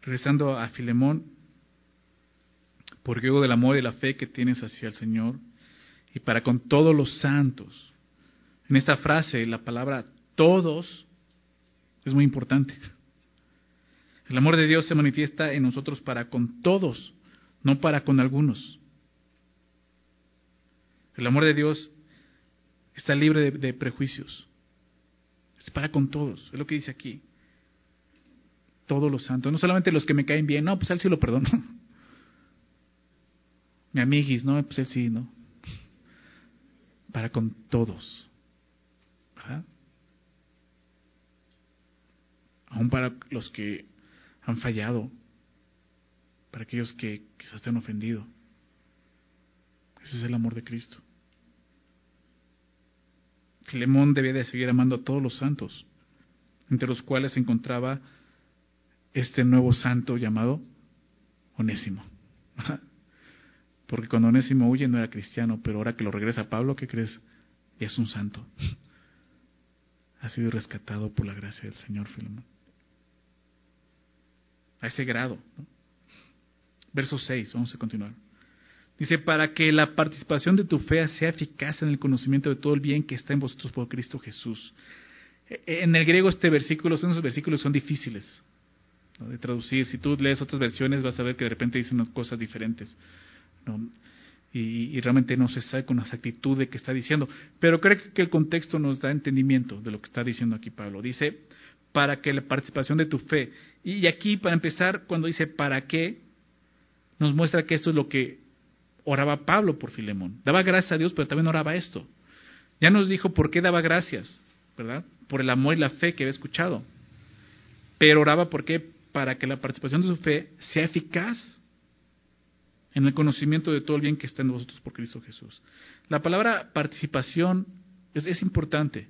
Regresando a Filemón, porque hubo del amor y la fe que tienes hacia el Señor y para con todos los santos. En esta frase, la palabra todos es muy importante. El amor de Dios se manifiesta en nosotros para con todos, no para con algunos. El amor de Dios está libre de, de prejuicios. Es para con todos, es lo que dice aquí todos los santos, no solamente los que me caen bien, no, pues él sí lo perdono. (laughs) Mi amiguis, no, pues él sí, no. Para con todos. ¿verdad? Aún para los que han fallado, para aquellos que quizás te han ofendido. Ese es el amor de Cristo. Filemón debía de seguir amando a todos los santos, entre los cuales se encontraba este nuevo santo llamado Onésimo. Porque cuando Onésimo huye no era cristiano, pero ahora que lo regresa Pablo, ¿qué crees? Es un santo. Ha sido rescatado por la gracia del Señor Filemón. A ese grado. Verso 6, vamos a continuar. Dice, para que la participación de tu fe sea eficaz en el conocimiento de todo el bien que está en vosotros por Cristo Jesús. E, en el griego este versículo, esos versículos son difíciles de traducir. Si tú lees otras versiones vas a ver que de repente dicen cosas diferentes. Y, realmente no se sabe con exactitud de qué está diciendo. Pero creo que el contexto nos da entendimiento de lo que está diciendo aquí Pablo. Dice, para que la participación de tu fe. Y aquí, para empezar, cuando dice para qué, nos muestra que esto es lo que oraba Pablo por Filemón. Daba gracias a Dios, pero también oraba esto. Ya nos dijo por qué daba gracias, ¿verdad? Por el amor y la fe que había escuchado. Pero oraba por qué? Para que la participación de su fe sea eficaz en el conocimiento de todo el bien que está en vosotros por Cristo Jesús. La palabra participación es, importante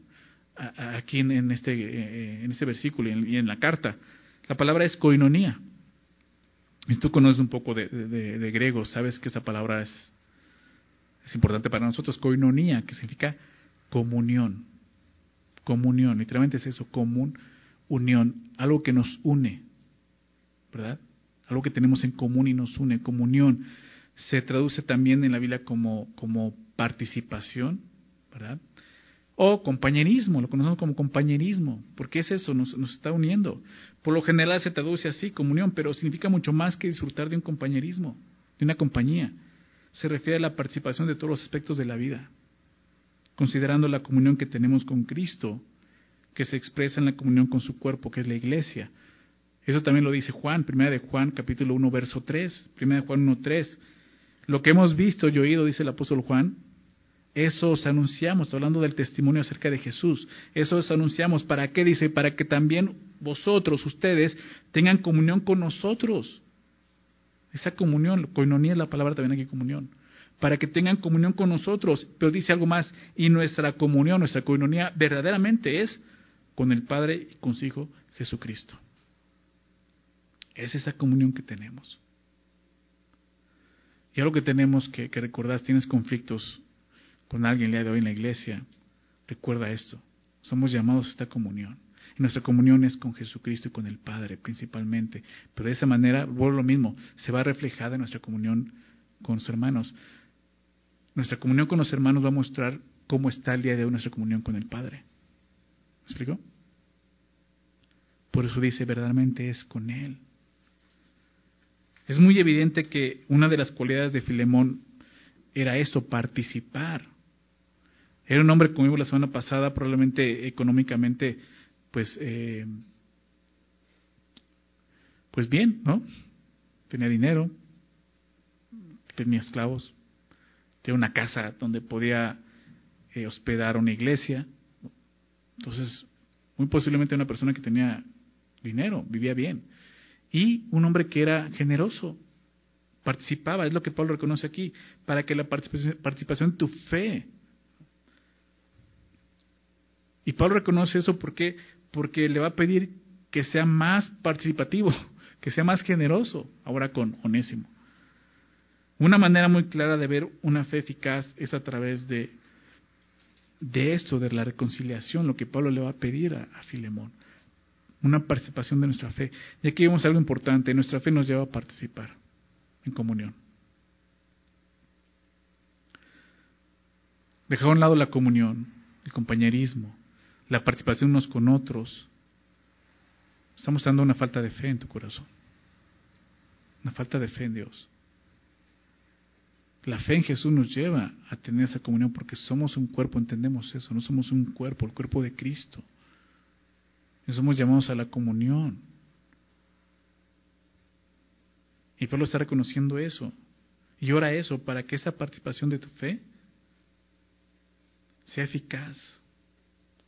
aquí en, este, eh, en este versículo y en, la carta. La palabra es koinonía. Si tú conoces un poco de, de, griego, sabes que esa palabra es, es importante para nosotros. Koinonía, que significa comunión. Comunión, literalmente es eso, común, unión, algo que nos une, ¿verdad? Algo que tenemos en común y nos une, comunión. Se traduce también en la Biblia como, como participación, ¿verdad? O compañerismo, lo conocemos como compañerismo, porque es eso, nos, nos, está uniendo. Por lo general se traduce así, comunión, pero significa mucho más que disfrutar de un compañerismo, de una compañía. Se refiere a la participación de todos los aspectos de la vida, considerando la comunión que tenemos con Cristo, que se expresa en la comunión con su cuerpo, que es la iglesia. Eso también lo dice Juan, primera de Juan, capítulo 1, verso 3, primera de Juan 1, 3. Lo que hemos visto y oído, dice el apóstol Juan, eso os anunciamos, hablando del testimonio acerca de Jesús. Eso os anunciamos. ¿Para qué? Dice, para que también vosotros, ustedes, tengan comunión con nosotros. Esa comunión, coinonía es la palabra también aquí, comunión. Para que tengan comunión con nosotros. Pero dice algo más, y nuestra comunión, nuestra coinonía, verdaderamente es con el Padre y con su Hijo Jesucristo. Es esa comunión que tenemos. Y algo que tenemos que, recordar, tienes conflictos con alguien el día de hoy en la iglesia, recuerda esto. Somos llamados a esta comunión. Y nuestra comunión es con Jesucristo y con el Padre principalmente. Pero de esa manera, vuelvo lo mismo, se va reflejada en nuestra comunión con los hermanos. Nuestra comunión con los hermanos va a mostrar cómo está el día de hoy nuestra comunión con el Padre. ¿Me explico? Por eso dice, verdaderamente es con Él. Es muy evidente que una de las cualidades de Filemón era esto, participar. Era un hombre, como vimos la semana pasada, probablemente económicamente, pues, eh, pues bien, ¿no? Tenía dinero, tenía esclavos, tenía una casa donde podía eh, hospedar una iglesia. Entonces, muy posiblemente una persona que tenía dinero, vivía bien. Y un hombre que era generoso, participaba, es lo que Pablo reconoce aquí, para que la participación, tu fe y Pablo reconoce eso porque, porque le va a pedir que sea más participativo, (laughs) que sea más generoso, ahora con Onésimo. Una manera muy clara de ver una fe eficaz es a través de, de esto, de la reconciliación, lo que Pablo le va a pedir a Filemón. Una participación de nuestra fe. Y aquí vemos algo importante, nuestra fe nos lleva a participar en comunión. Dejar a un lado la comunión, el compañerismo, la participación unos con otros, estamos dando una falta de fe en tu corazón. Una falta de fe en Dios. La fe en Jesús nos lleva a tener esa comunión porque somos un cuerpo, entendemos eso, no somos un cuerpo, el cuerpo de Cristo. Somos llamados a la comunión. Y Pablo está reconociendo eso. Y ora eso para que esa participación de tu fe sea eficaz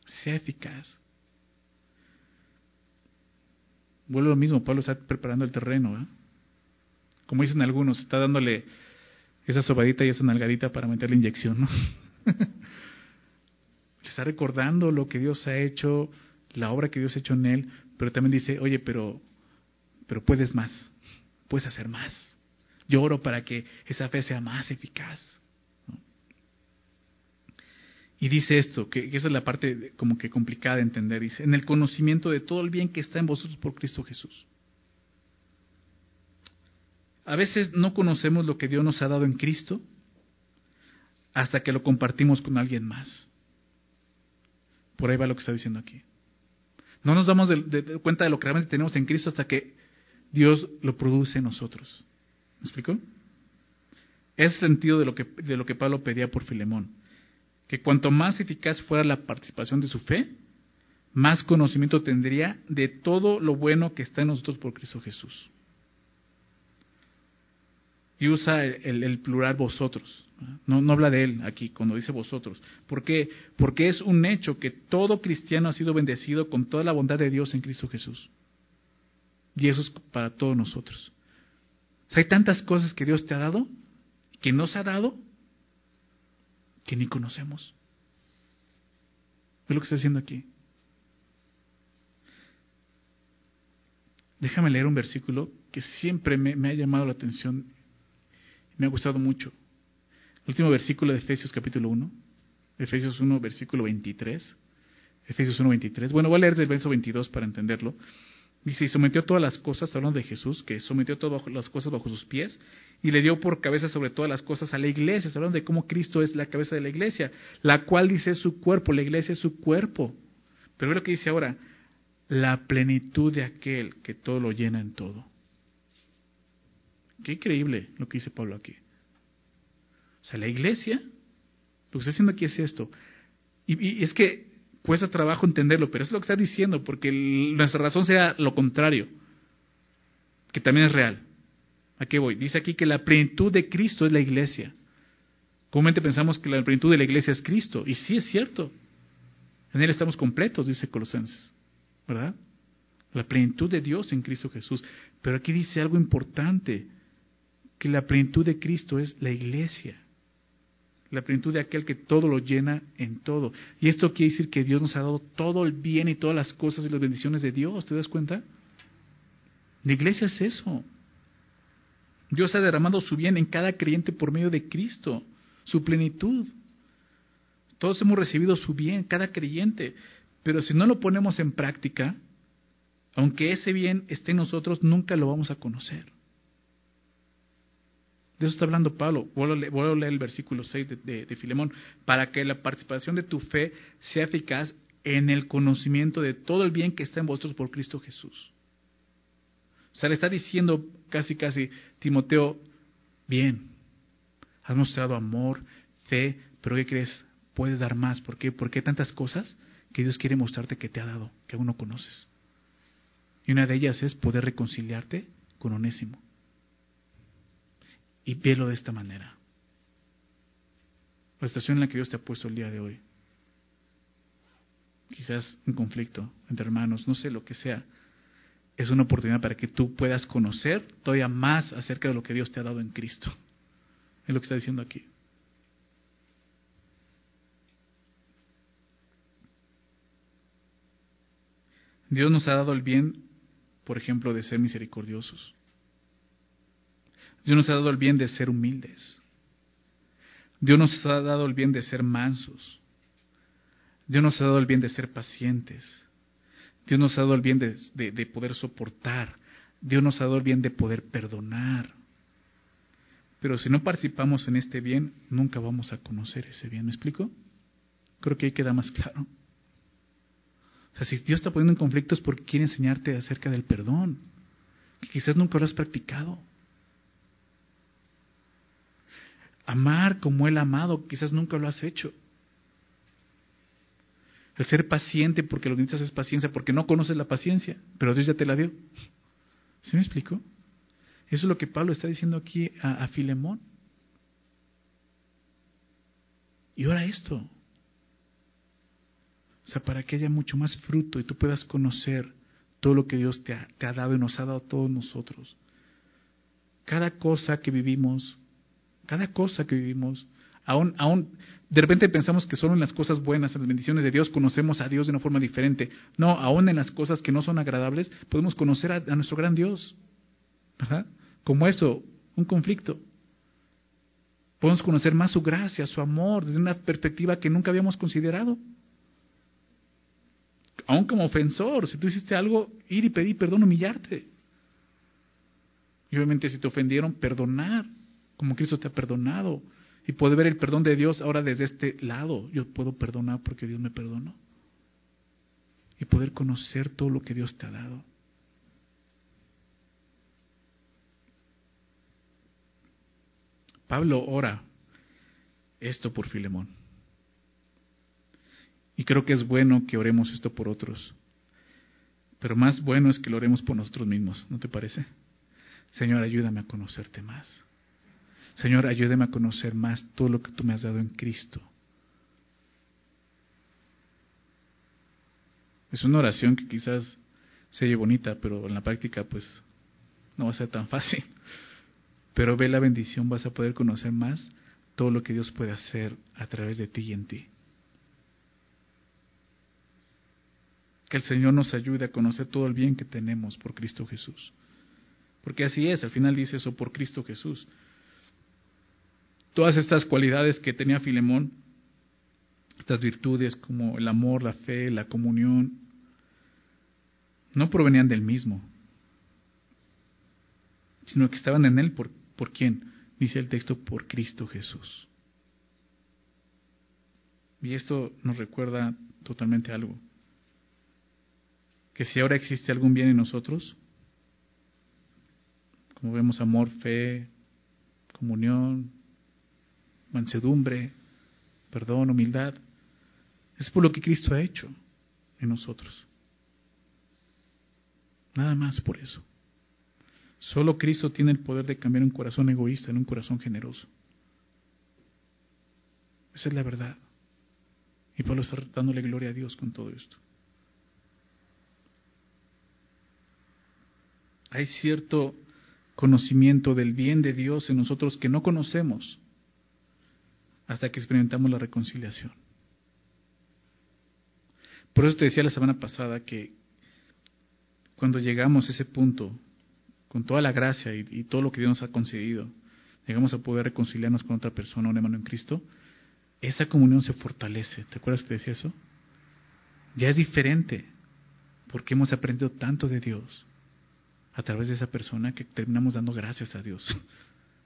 sea eficaz. Vuelve lo mismo, Pablo está preparando el terreno. Como dicen algunos, está dándole esa sobadita y esa nalgadita para meter la inyección. (laughs) está recordando lo que Dios ha hecho, la obra que Dios ha hecho en él, pero también dice, oye, pero, pero puedes más, puedes hacer más. Yo oro para que esa fe sea más eficaz. Y dice esto, que, esa es la parte como que complicada de entender. Dice, en el conocimiento de todo el bien que está en vosotros por Cristo Jesús. A veces no conocemos lo que Dios nos ha dado en Cristo hasta que lo compartimos con alguien más. Por ahí va lo que está diciendo aquí. No nos damos de, cuenta de lo que realmente tenemos en Cristo hasta que Dios lo produce en nosotros. ¿Me explico? Es el sentido de lo que, de lo que Pablo pedía por Filemón que cuanto más eficaz fuera la participación de su fe, más conocimiento tendría de todo lo bueno que está en nosotros por Cristo Jesús. Y usa el, plural vosotros. No, no habla de él aquí cuando dice vosotros. ¿Por qué? Porque es un hecho que todo cristiano ha sido bendecido con toda la bondad de Dios en Cristo Jesús. Y eso es para todos nosotros. hay tantas cosas que Dios te ha dado, que nos ha dado, que ni conocemos. Es lo que está haciendo aquí. Déjame leer un versículo que siempre me, ha llamado la atención, me ha gustado mucho. El último versículo de Efesios capítulo 1, Efesios 1, versículo 23. Efesios 1, 23. Bueno, voy a leer del verso 22 para entenderlo. Dice, y sometió todas las cosas, hablando de Jesús, que sometió todas las cosas bajo sus pies, y le dio por cabeza sobre todas las cosas a la iglesia. hablando de cómo Cristo es la cabeza de la iglesia, la cual dice su cuerpo, la iglesia es su cuerpo. Pero ve lo que dice ahora, la plenitud de aquel que todo lo llena en todo. Qué increíble lo que dice Pablo aquí. O sea, la iglesia, lo que está haciendo aquí es esto. Y, es que cuesta trabajo entenderlo, pero eso es lo que está diciendo, porque nuestra razón sea lo contrario, que también es real. ¿A qué voy? Dice aquí que la plenitud de Cristo es la iglesia. Comúnmente pensamos que la plenitud de la iglesia es Cristo, y sí es cierto. En Él estamos completos, dice Colosenses. ¿verdad? La plenitud de Dios en Cristo Jesús. Pero aquí dice algo importante, que la plenitud de Cristo es la iglesia. La plenitud de aquel que todo lo llena en todo. Y esto quiere decir que Dios nos ha dado todo el bien y todas las cosas y las bendiciones de Dios. ¿Te das cuenta? La iglesia es eso. Dios ha derramado su bien en cada creyente por medio de Cristo, su plenitud. Todos hemos recibido su bien, cada creyente. Pero si no lo ponemos en práctica, aunque ese bien esté en nosotros, nunca lo vamos a conocer. De eso está hablando Pablo. Vuelvo a leer, el versículo 6 de, de, Filemón. Para que la participación de tu fe sea eficaz en el conocimiento de todo el bien que está en vosotros por Cristo Jesús. O sea, le está diciendo casi, casi, Timoteo, bien, has mostrado amor, fe, pero ¿qué crees? Puedes dar más. ¿Por qué? ¿Por qué tantas cosas? que Dios quiere mostrarte que te ha dado, que aún no conoces. Y una de ellas es poder reconciliarte con Onésimo. Y velo de esta manera. La situación en la que Dios te ha puesto el día de hoy. Quizás un conflicto entre hermanos, no sé lo que sea. Es una oportunidad para que tú puedas conocer todavía más acerca de lo que Dios te ha dado en Cristo. Es lo que está diciendo aquí. Dios nos ha dado el bien, por ejemplo, de ser misericordiosos. Dios nos ha dado el bien de ser humildes. Dios nos ha dado el bien de ser mansos. Dios nos ha dado el bien de ser pacientes. Dios nos ha dado el bien de, poder soportar. Dios nos ha dado el bien de poder perdonar. Pero si no participamos en este bien, nunca vamos a conocer ese bien. ¿Me explico? Creo que ahí queda más claro. O sea, si Dios está poniendo en conflictos porque quiere enseñarte acerca del perdón, que quizás nunca lo has practicado. Amar como Él ha amado, quizás nunca lo has hecho. El ser paciente porque lo que necesitas es paciencia, porque no conoces la paciencia, pero Dios ya te la dio. ¿Sí me explico? Eso es lo que Pablo está diciendo aquí a, a Filemón. Y ahora esto. O sea, para que haya mucho más fruto y tú puedas conocer todo lo que Dios te ha, dado y nos ha dado a todos nosotros. Cada cosa que vivimos, cada cosa que vivimos, aún, aún de repente pensamos que solo en las cosas buenas, en las bendiciones de Dios, conocemos a Dios de una forma diferente. No, aún en las cosas que no son agradables, podemos conocer a, a nuestro gran Dios. ¿Verdad? Como eso, un conflicto. Podemos conocer más su gracia, su amor, desde una perspectiva que nunca habíamos considerado aún como ofensor, si tú hiciste algo, ir y pedir perdón, humillarte. Y obviamente si te ofendieron, perdonar, como Cristo te ha perdonado. Y poder ver el perdón de Dios ahora desde este lado. Yo puedo perdonar porque Dios me perdonó. Y poder conocer todo lo que Dios te ha dado. Pablo ora esto por Filemón. Y creo que es bueno que oremos esto por otros. Pero más bueno es que lo oremos por nosotros mismos, ¿no te parece? Señor, ayúdame a conocerte más. Señor, ayúdame a conocer más todo lo que tú me has dado en Cristo. Es una oración que quizás se oye bonita, pero en la práctica pues no va a ser tan fácil. Pero ve la bendición, vas a poder conocer más todo lo que Dios puede hacer a través de ti y en ti. Que el Señor nos ayude a conocer todo el bien que tenemos por Cristo Jesús. Porque así es, al final dice eso por Cristo Jesús. Todas estas cualidades que tenía Filemón, estas virtudes como el amor, la fe, la comunión, no provenían del mismo, sino que estaban en él por, por quién, dice el texto, por Cristo Jesús. Y esto nos recuerda totalmente algo que si ahora existe algún bien en nosotros, como vemos amor, fe, comunión, mansedumbre, perdón, humildad, es por lo que Cristo ha hecho en nosotros. Nada más por eso. Solo Cristo tiene el poder de cambiar un corazón egoísta en un corazón generoso. Esa es la verdad. Y Pablo está dándole gloria a Dios con todo esto. hay cierto conocimiento del bien de Dios en nosotros que no conocemos hasta que experimentamos la reconciliación. Por eso te decía la semana pasada que cuando llegamos a ese punto, con toda la gracia y, todo lo que Dios nos ha concedido, llegamos a poder reconciliarnos con otra persona, un hermano en Cristo, esa comunión se fortalece. ¿Te acuerdas que decía eso? Ya es diferente, porque hemos aprendido tanto de Dios a través de esa persona que terminamos dando gracias a Dios,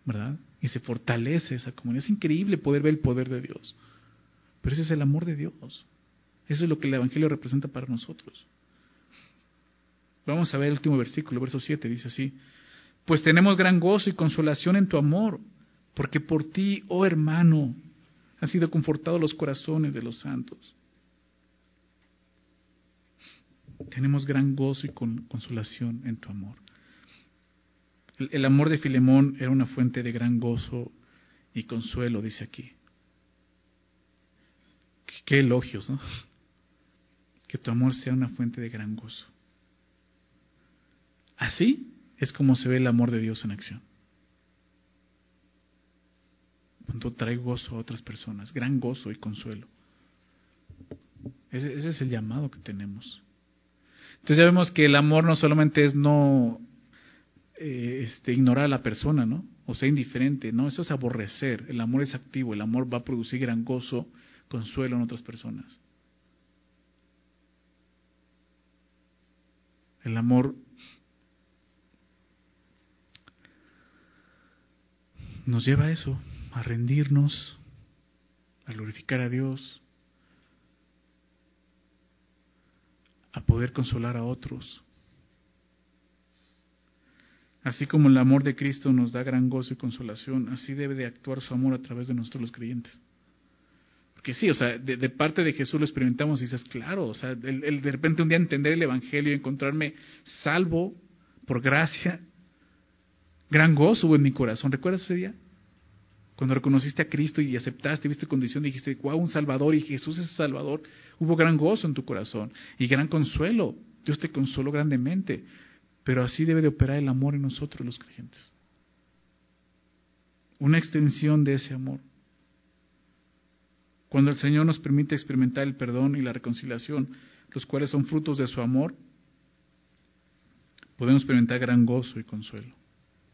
¿verdad? Y se fortalece esa comunidad. Es increíble poder ver el poder de Dios. Pero ese es el amor de Dios. Eso es lo que el Evangelio representa para nosotros. Vamos a ver el último versículo, verso 7, dice así, pues tenemos gran gozo y consolación en tu amor, porque por ti, oh hermano, han sido confortados los corazones de los santos. tenemos gran gozo y consolación en tu amor. El, amor de Filemón era una fuente de gran gozo y consuelo, dice aquí. Qué, elogios, ¿no? Que tu amor sea una fuente de gran gozo. Así es como se ve el amor de Dios en acción. Cuando trae gozo a otras personas, gran gozo y consuelo. ese es el llamado que tenemos. Entonces ya vemos que el amor no solamente es no eh, este, ignorar a la persona, ¿no? O sea, indiferente, ¿no? Eso es aborrecer. El amor es activo, el amor va a producir gran gozo, consuelo en otras personas. El amor nos lleva a eso, a rendirnos, a glorificar a Dios, a poder consolar a otros. Así como el amor de Cristo nos da gran gozo y consolación, así debe de actuar su amor a través de nosotros los creyentes. Porque sí, o sea, de, parte de Jesús lo experimentamos y dices, claro, o sea, el, de repente un día entender el Evangelio y encontrarme salvo por gracia, gran gozo hubo en mi corazón. ¿Recuerdas ese día? Cuando reconociste a Cristo y aceptaste, viste condición, dijiste, wow, un Salvador y Jesús es Salvador, hubo gran gozo en tu corazón y gran consuelo. Dios te consoló grandemente. Pero así debe de operar el amor en nosotros los creyentes. Una extensión de ese amor. Cuando el Señor nos permite experimentar el perdón y la reconciliación, los cuales son frutos de su amor, podemos experimentar gran gozo y consuelo,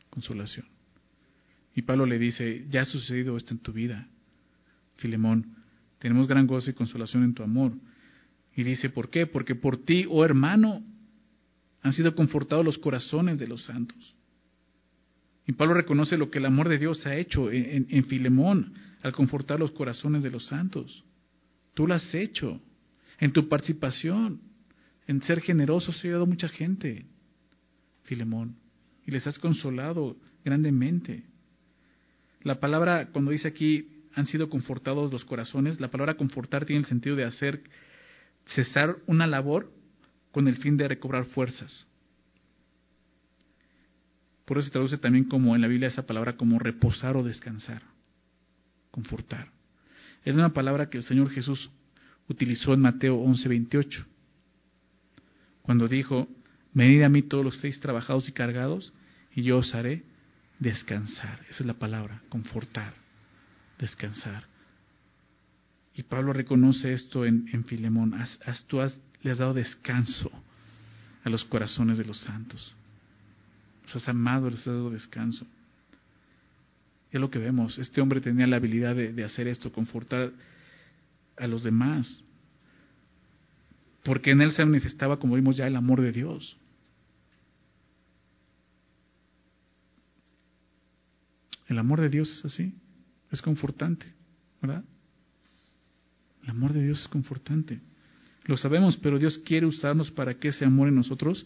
consolación. Y Pablo le dice, ya ha sucedido esto en tu vida, Filemón, tenemos gran gozo y consolación en tu amor. Y dice, ¿por qué? Porque por ti, oh hermano, han sido confortados los corazones de los santos. Y Pablo reconoce lo que el amor de Dios ha hecho en, Filemón al confortar los corazones de los santos. Tú lo has hecho en tu participación, en ser generoso, has ayudado a mucha gente, Filemón, y les has consolado grandemente. La palabra, cuando dice aquí, han sido confortados los corazones. La palabra confortar tiene el sentido de hacer cesar una labor con el fin de recobrar fuerzas. Por eso se traduce también como en la Biblia esa palabra como reposar o descansar, confortar. Es una palabra que el Señor Jesús utilizó en Mateo 11:28, cuando dijo, venid a mí todos los seis trabajados y cargados, y yo os haré descansar. Esa es la palabra, confortar, descansar. Y Pablo reconoce esto en, en Filemón. tú has, le has dado descanso a los corazones de los santos. Los has amado, les has dado descanso. Es lo que vemos. Este hombre tenía la habilidad de, de hacer esto, confortar a los demás. Porque en él se manifestaba, como vimos ya, el amor de Dios. El amor de Dios es así, es confortante, ¿verdad? El amor de Dios es confortante. Lo sabemos, pero Dios quiere usarnos para que ese amor en nosotros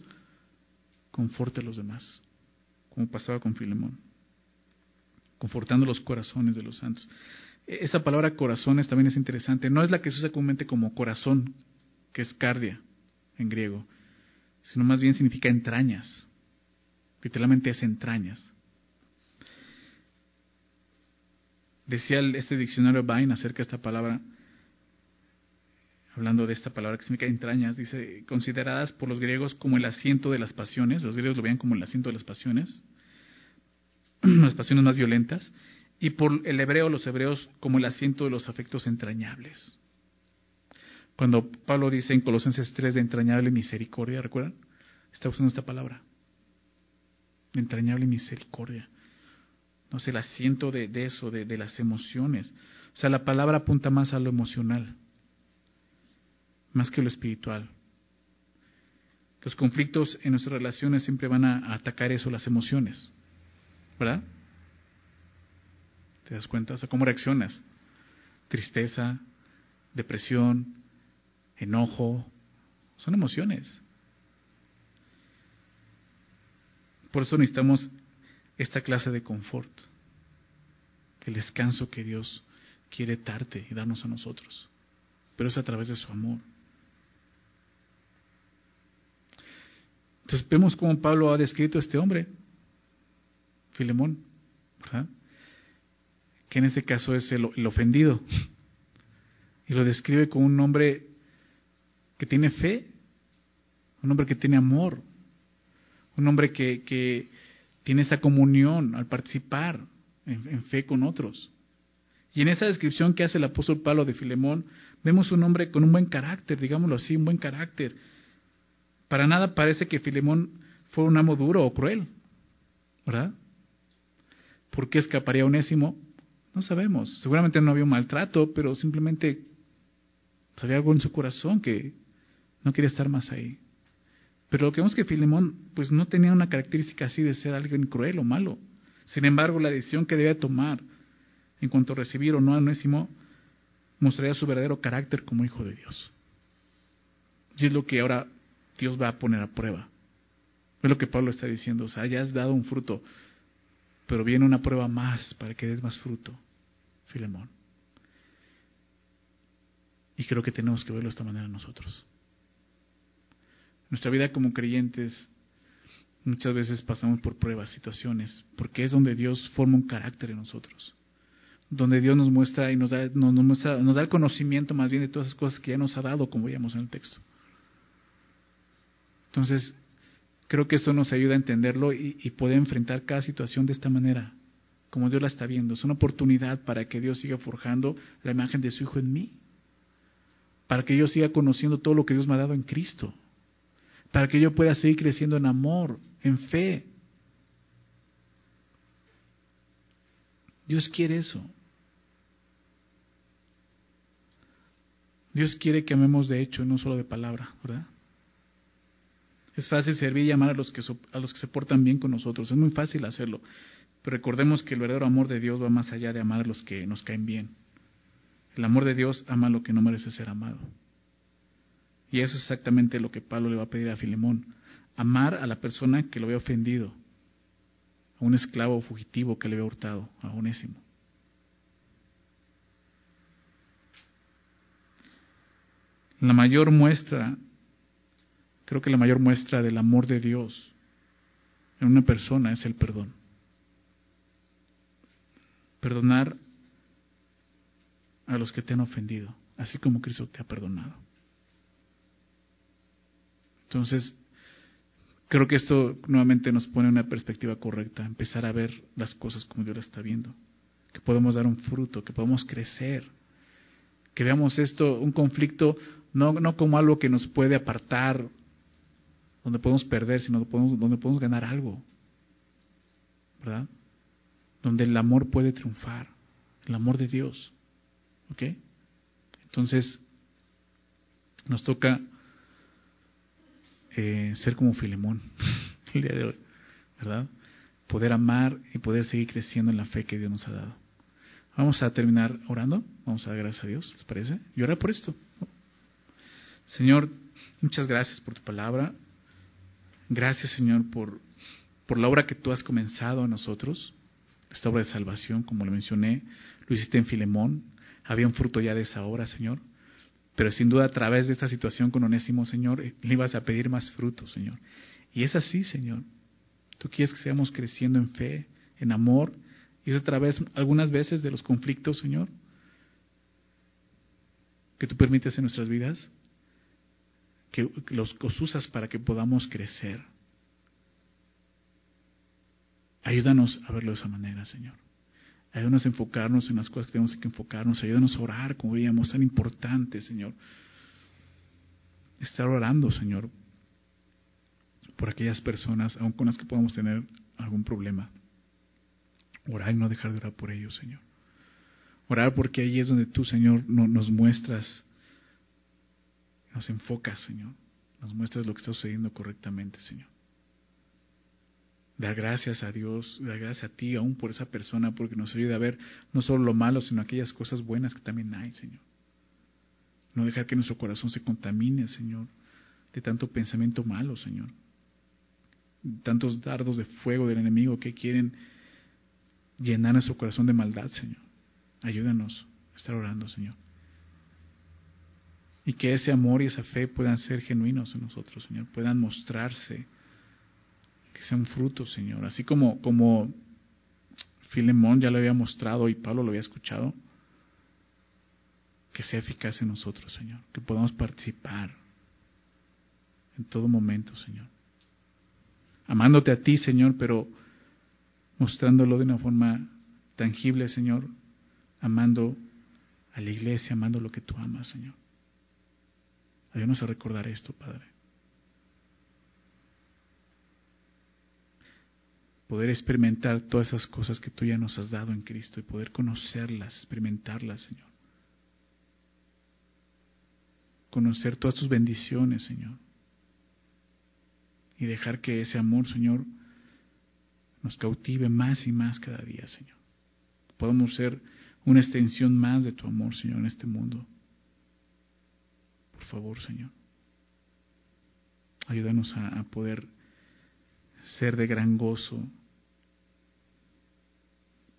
conforte a los demás, como pasaba con Filemón, confortando los corazones de los santos. E-, esa palabra corazones también es interesante. No es la que se usa comúnmente como corazón, que es cardia en griego, sino más bien significa entrañas. Literalmente es entrañas. Decía este diccionario Bain acerca de esta palabra, hablando de esta palabra que significa entrañas, dice, consideradas por los griegos como el asiento de las pasiones, los griegos lo veían como el asiento de las pasiones, (clears throat) las pasiones más violentas, y por el hebreo, los hebreos, como el asiento de los afectos entrañables. Cuando Pablo dice en Colosenses 3 de entrañable misericordia, ¿recuerdan? Está usando esta palabra. Entrañable misericordia. No sé, el asiento de, eso, de, de las emociones. O sea, la palabra apunta más a lo emocional más que lo espiritual. Los conflictos en nuestras relaciones siempre van a atacar eso, las emociones. ¿Verdad? ¿Te das cuenta? O sea, ¿cómo reaccionas? Tristeza, depresión, enojo, son emociones. Por eso necesitamos esta clase de confort, el descanso que Dios quiere darte y darnos a nosotros, pero es a través de su amor. Entonces vemos cómo Pablo ha descrito a este hombre, Filemón, ¿verdad? que en este caso es el, ofendido, y lo describe como un hombre que tiene fe, un hombre que tiene amor, un hombre que, que tiene esa comunión al participar en, en, fe con otros. Y en esa descripción que hace el apóstol Pablo de Filemón, vemos un hombre con un buen carácter, digámoslo así, un buen carácter, para nada parece que Filemón fue un amo duro o cruel, ¿verdad? ¿Por qué escaparía Onésimo? No sabemos. Seguramente no había un maltrato, pero simplemente había algo en su corazón que no quería estar más ahí. Pero lo que vemos es que Filemón pues no tenía una característica así de ser alguien cruel o malo. Sin embargo, la decisión que debía tomar en cuanto a recibir o no a Onésimo mostraría su verdadero carácter como hijo de Dios. Y es lo que ahora Dios va a poner a prueba. Es lo que Pablo está diciendo. O sea, ya has dado un fruto, pero viene una prueba más para que des más fruto, Filemón. Y creo que tenemos que verlo de esta manera nosotros. Nuestra vida como creyentes, muchas veces pasamos por pruebas, situaciones, porque es donde Dios forma un carácter en nosotros. Donde Dios nos muestra y nos da, nos, muestra, nos da el conocimiento más bien de todas esas cosas que ya nos ha dado, como veíamos en el texto. Entonces, creo que eso nos ayuda a entenderlo y, poder enfrentar cada situación de esta manera, como Dios la está viendo. Es una oportunidad para que Dios siga forjando la imagen de su Hijo en mí, para que yo siga conociendo todo lo que Dios me ha dado en Cristo, para que yo pueda seguir creciendo en amor, en fe. Dios quiere eso. Dios quiere que amemos de hecho, no solo de palabra, ¿verdad? Es fácil servir y amar a los, que a los que se portan bien con nosotros. Es muy fácil hacerlo. Pero recordemos que el verdadero amor de Dios va más allá de amar a los que nos caen bien. El amor de Dios ama lo que no merece ser amado. Y eso es exactamente lo que Pablo le va a pedir a Filemón. Amar a la persona que lo había ofendido. A un esclavo fugitivo que le había hurtado, a Onésimo. La mayor muestra creo que la mayor muestra del amor de Dios en una persona es el perdón. Perdonar a los que te han ofendido, así como Cristo te ha perdonado. Entonces, creo que esto nuevamente nos pone una perspectiva correcta, empezar a ver las cosas como Dios las está viendo, que podemos dar un fruto, que podemos crecer, que veamos esto, un conflicto, no, no como algo que nos puede apartar, donde podemos perder, sino donde podemos, donde podemos ganar algo, ¿verdad? Donde el amor puede triunfar, el amor de Dios, ¿ok? Entonces, nos toca eh, ser como Filemón (laughs) el día de hoy, ¿verdad? Poder amar y poder seguir creciendo en la fe que Dios nos ha dado. Vamos a terminar orando, vamos a dar gracias a Dios, ¿les parece? Y orar por esto. Señor, muchas gracias por tu palabra. Gracias, Señor, por, por la obra que tú has comenzado en nosotros, esta obra de salvación, como lo mencioné, lo hiciste en Filemón, había un fruto ya de esa obra, Señor. Pero sin duda a través de esta situación con Onésimo, Señor, eh, le ibas a pedir más frutos, Señor. Y es así, Señor. Tú quieres que seamos creciendo en fe, en amor, y es a través algunas veces de los conflictos, Señor, que tú permites en nuestras vidas, que los, usas para que podamos crecer. Ayúdanos a verlo de esa manera, Señor. Ayúdanos a enfocarnos en las cosas que tenemos que enfocarnos. Ayúdanos a orar, como veíamos, tan importante, Señor. Estar orando, Señor, por aquellas personas, aun con las que podamos tener algún problema. Orar y no dejar de orar por ellos, Señor. Orar porque ahí es donde tú, Señor, nos muestras, nos enfocas, Señor. Nos muestras lo que está sucediendo correctamente, Señor. Dar gracias a Dios, dar gracias a ti aún por esa persona, porque nos ayuda a ver no solo lo malo, sino aquellas cosas buenas que también hay, Señor. No dejar que nuestro corazón se contamine, Señor, de tanto pensamiento malo, Señor. Tantos dardos de fuego del enemigo que quieren llenar nuestro corazón de maldad, Señor. Ayúdanos a estar orando, Señor. Y que ese amor y esa fe puedan ser genuinos en nosotros, Señor. Puedan mostrarse que sean frutos, Señor. Así como, como Filemón ya lo había mostrado y Pablo lo había escuchado, que sea eficaz en nosotros, Señor. Que podamos participar en todo momento, Señor. Amándote a ti, Señor, pero mostrándolo de una forma tangible, Señor. Amando a la iglesia, amando lo que tú amas, Señor. Ayúdanos a recordar esto, Padre. poder experimentar todas esas cosas que tú ya nos has dado en Cristo y poder conocerlas, experimentarlas, Señor. Conocer todas tus bendiciones, Señor. Y dejar que ese amor, Señor, nos cautive más y más cada día, Señor. Podamos ser una extensión más de tu amor, Señor, en este mundo. Por favor, Señor. Ayúdanos a, poder ser de gran gozo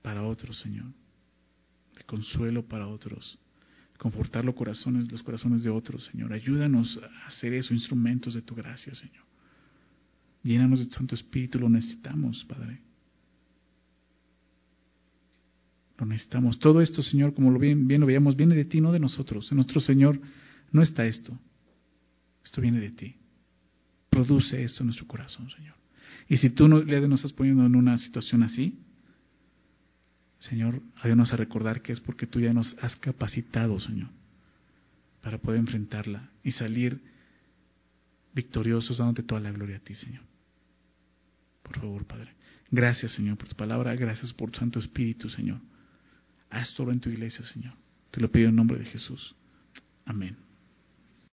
para otros, Señor, de consuelo para otros, confortar los corazones, los corazones de otros, Señor. Ayúdanos a hacer eso, instrumentos de tu gracia, Señor. Llénanos de tu Santo Espíritu, lo necesitamos, Padre. Lo necesitamos. Todo esto, Señor, como lo bien, bien lo veíamos, viene de ti, no de nosotros. Nuestro Señor no está esto. Esto viene de ti. Produce esto en nuestro corazón, Señor. Y si tú no, nos estás poniendo en una situación así, Señor, ayúdanos a recordar que es porque tú ya nos has capacitado, Señor, para poder enfrentarla y salir victoriosos dándote toda la gloria a ti, Señor. Por favor, Padre. Gracias, Señor, por tu palabra. Gracias por tu Santo Espíritu, Señor. Haz todo en tu iglesia, Señor. Te lo pido en nombre de Jesús. Amén.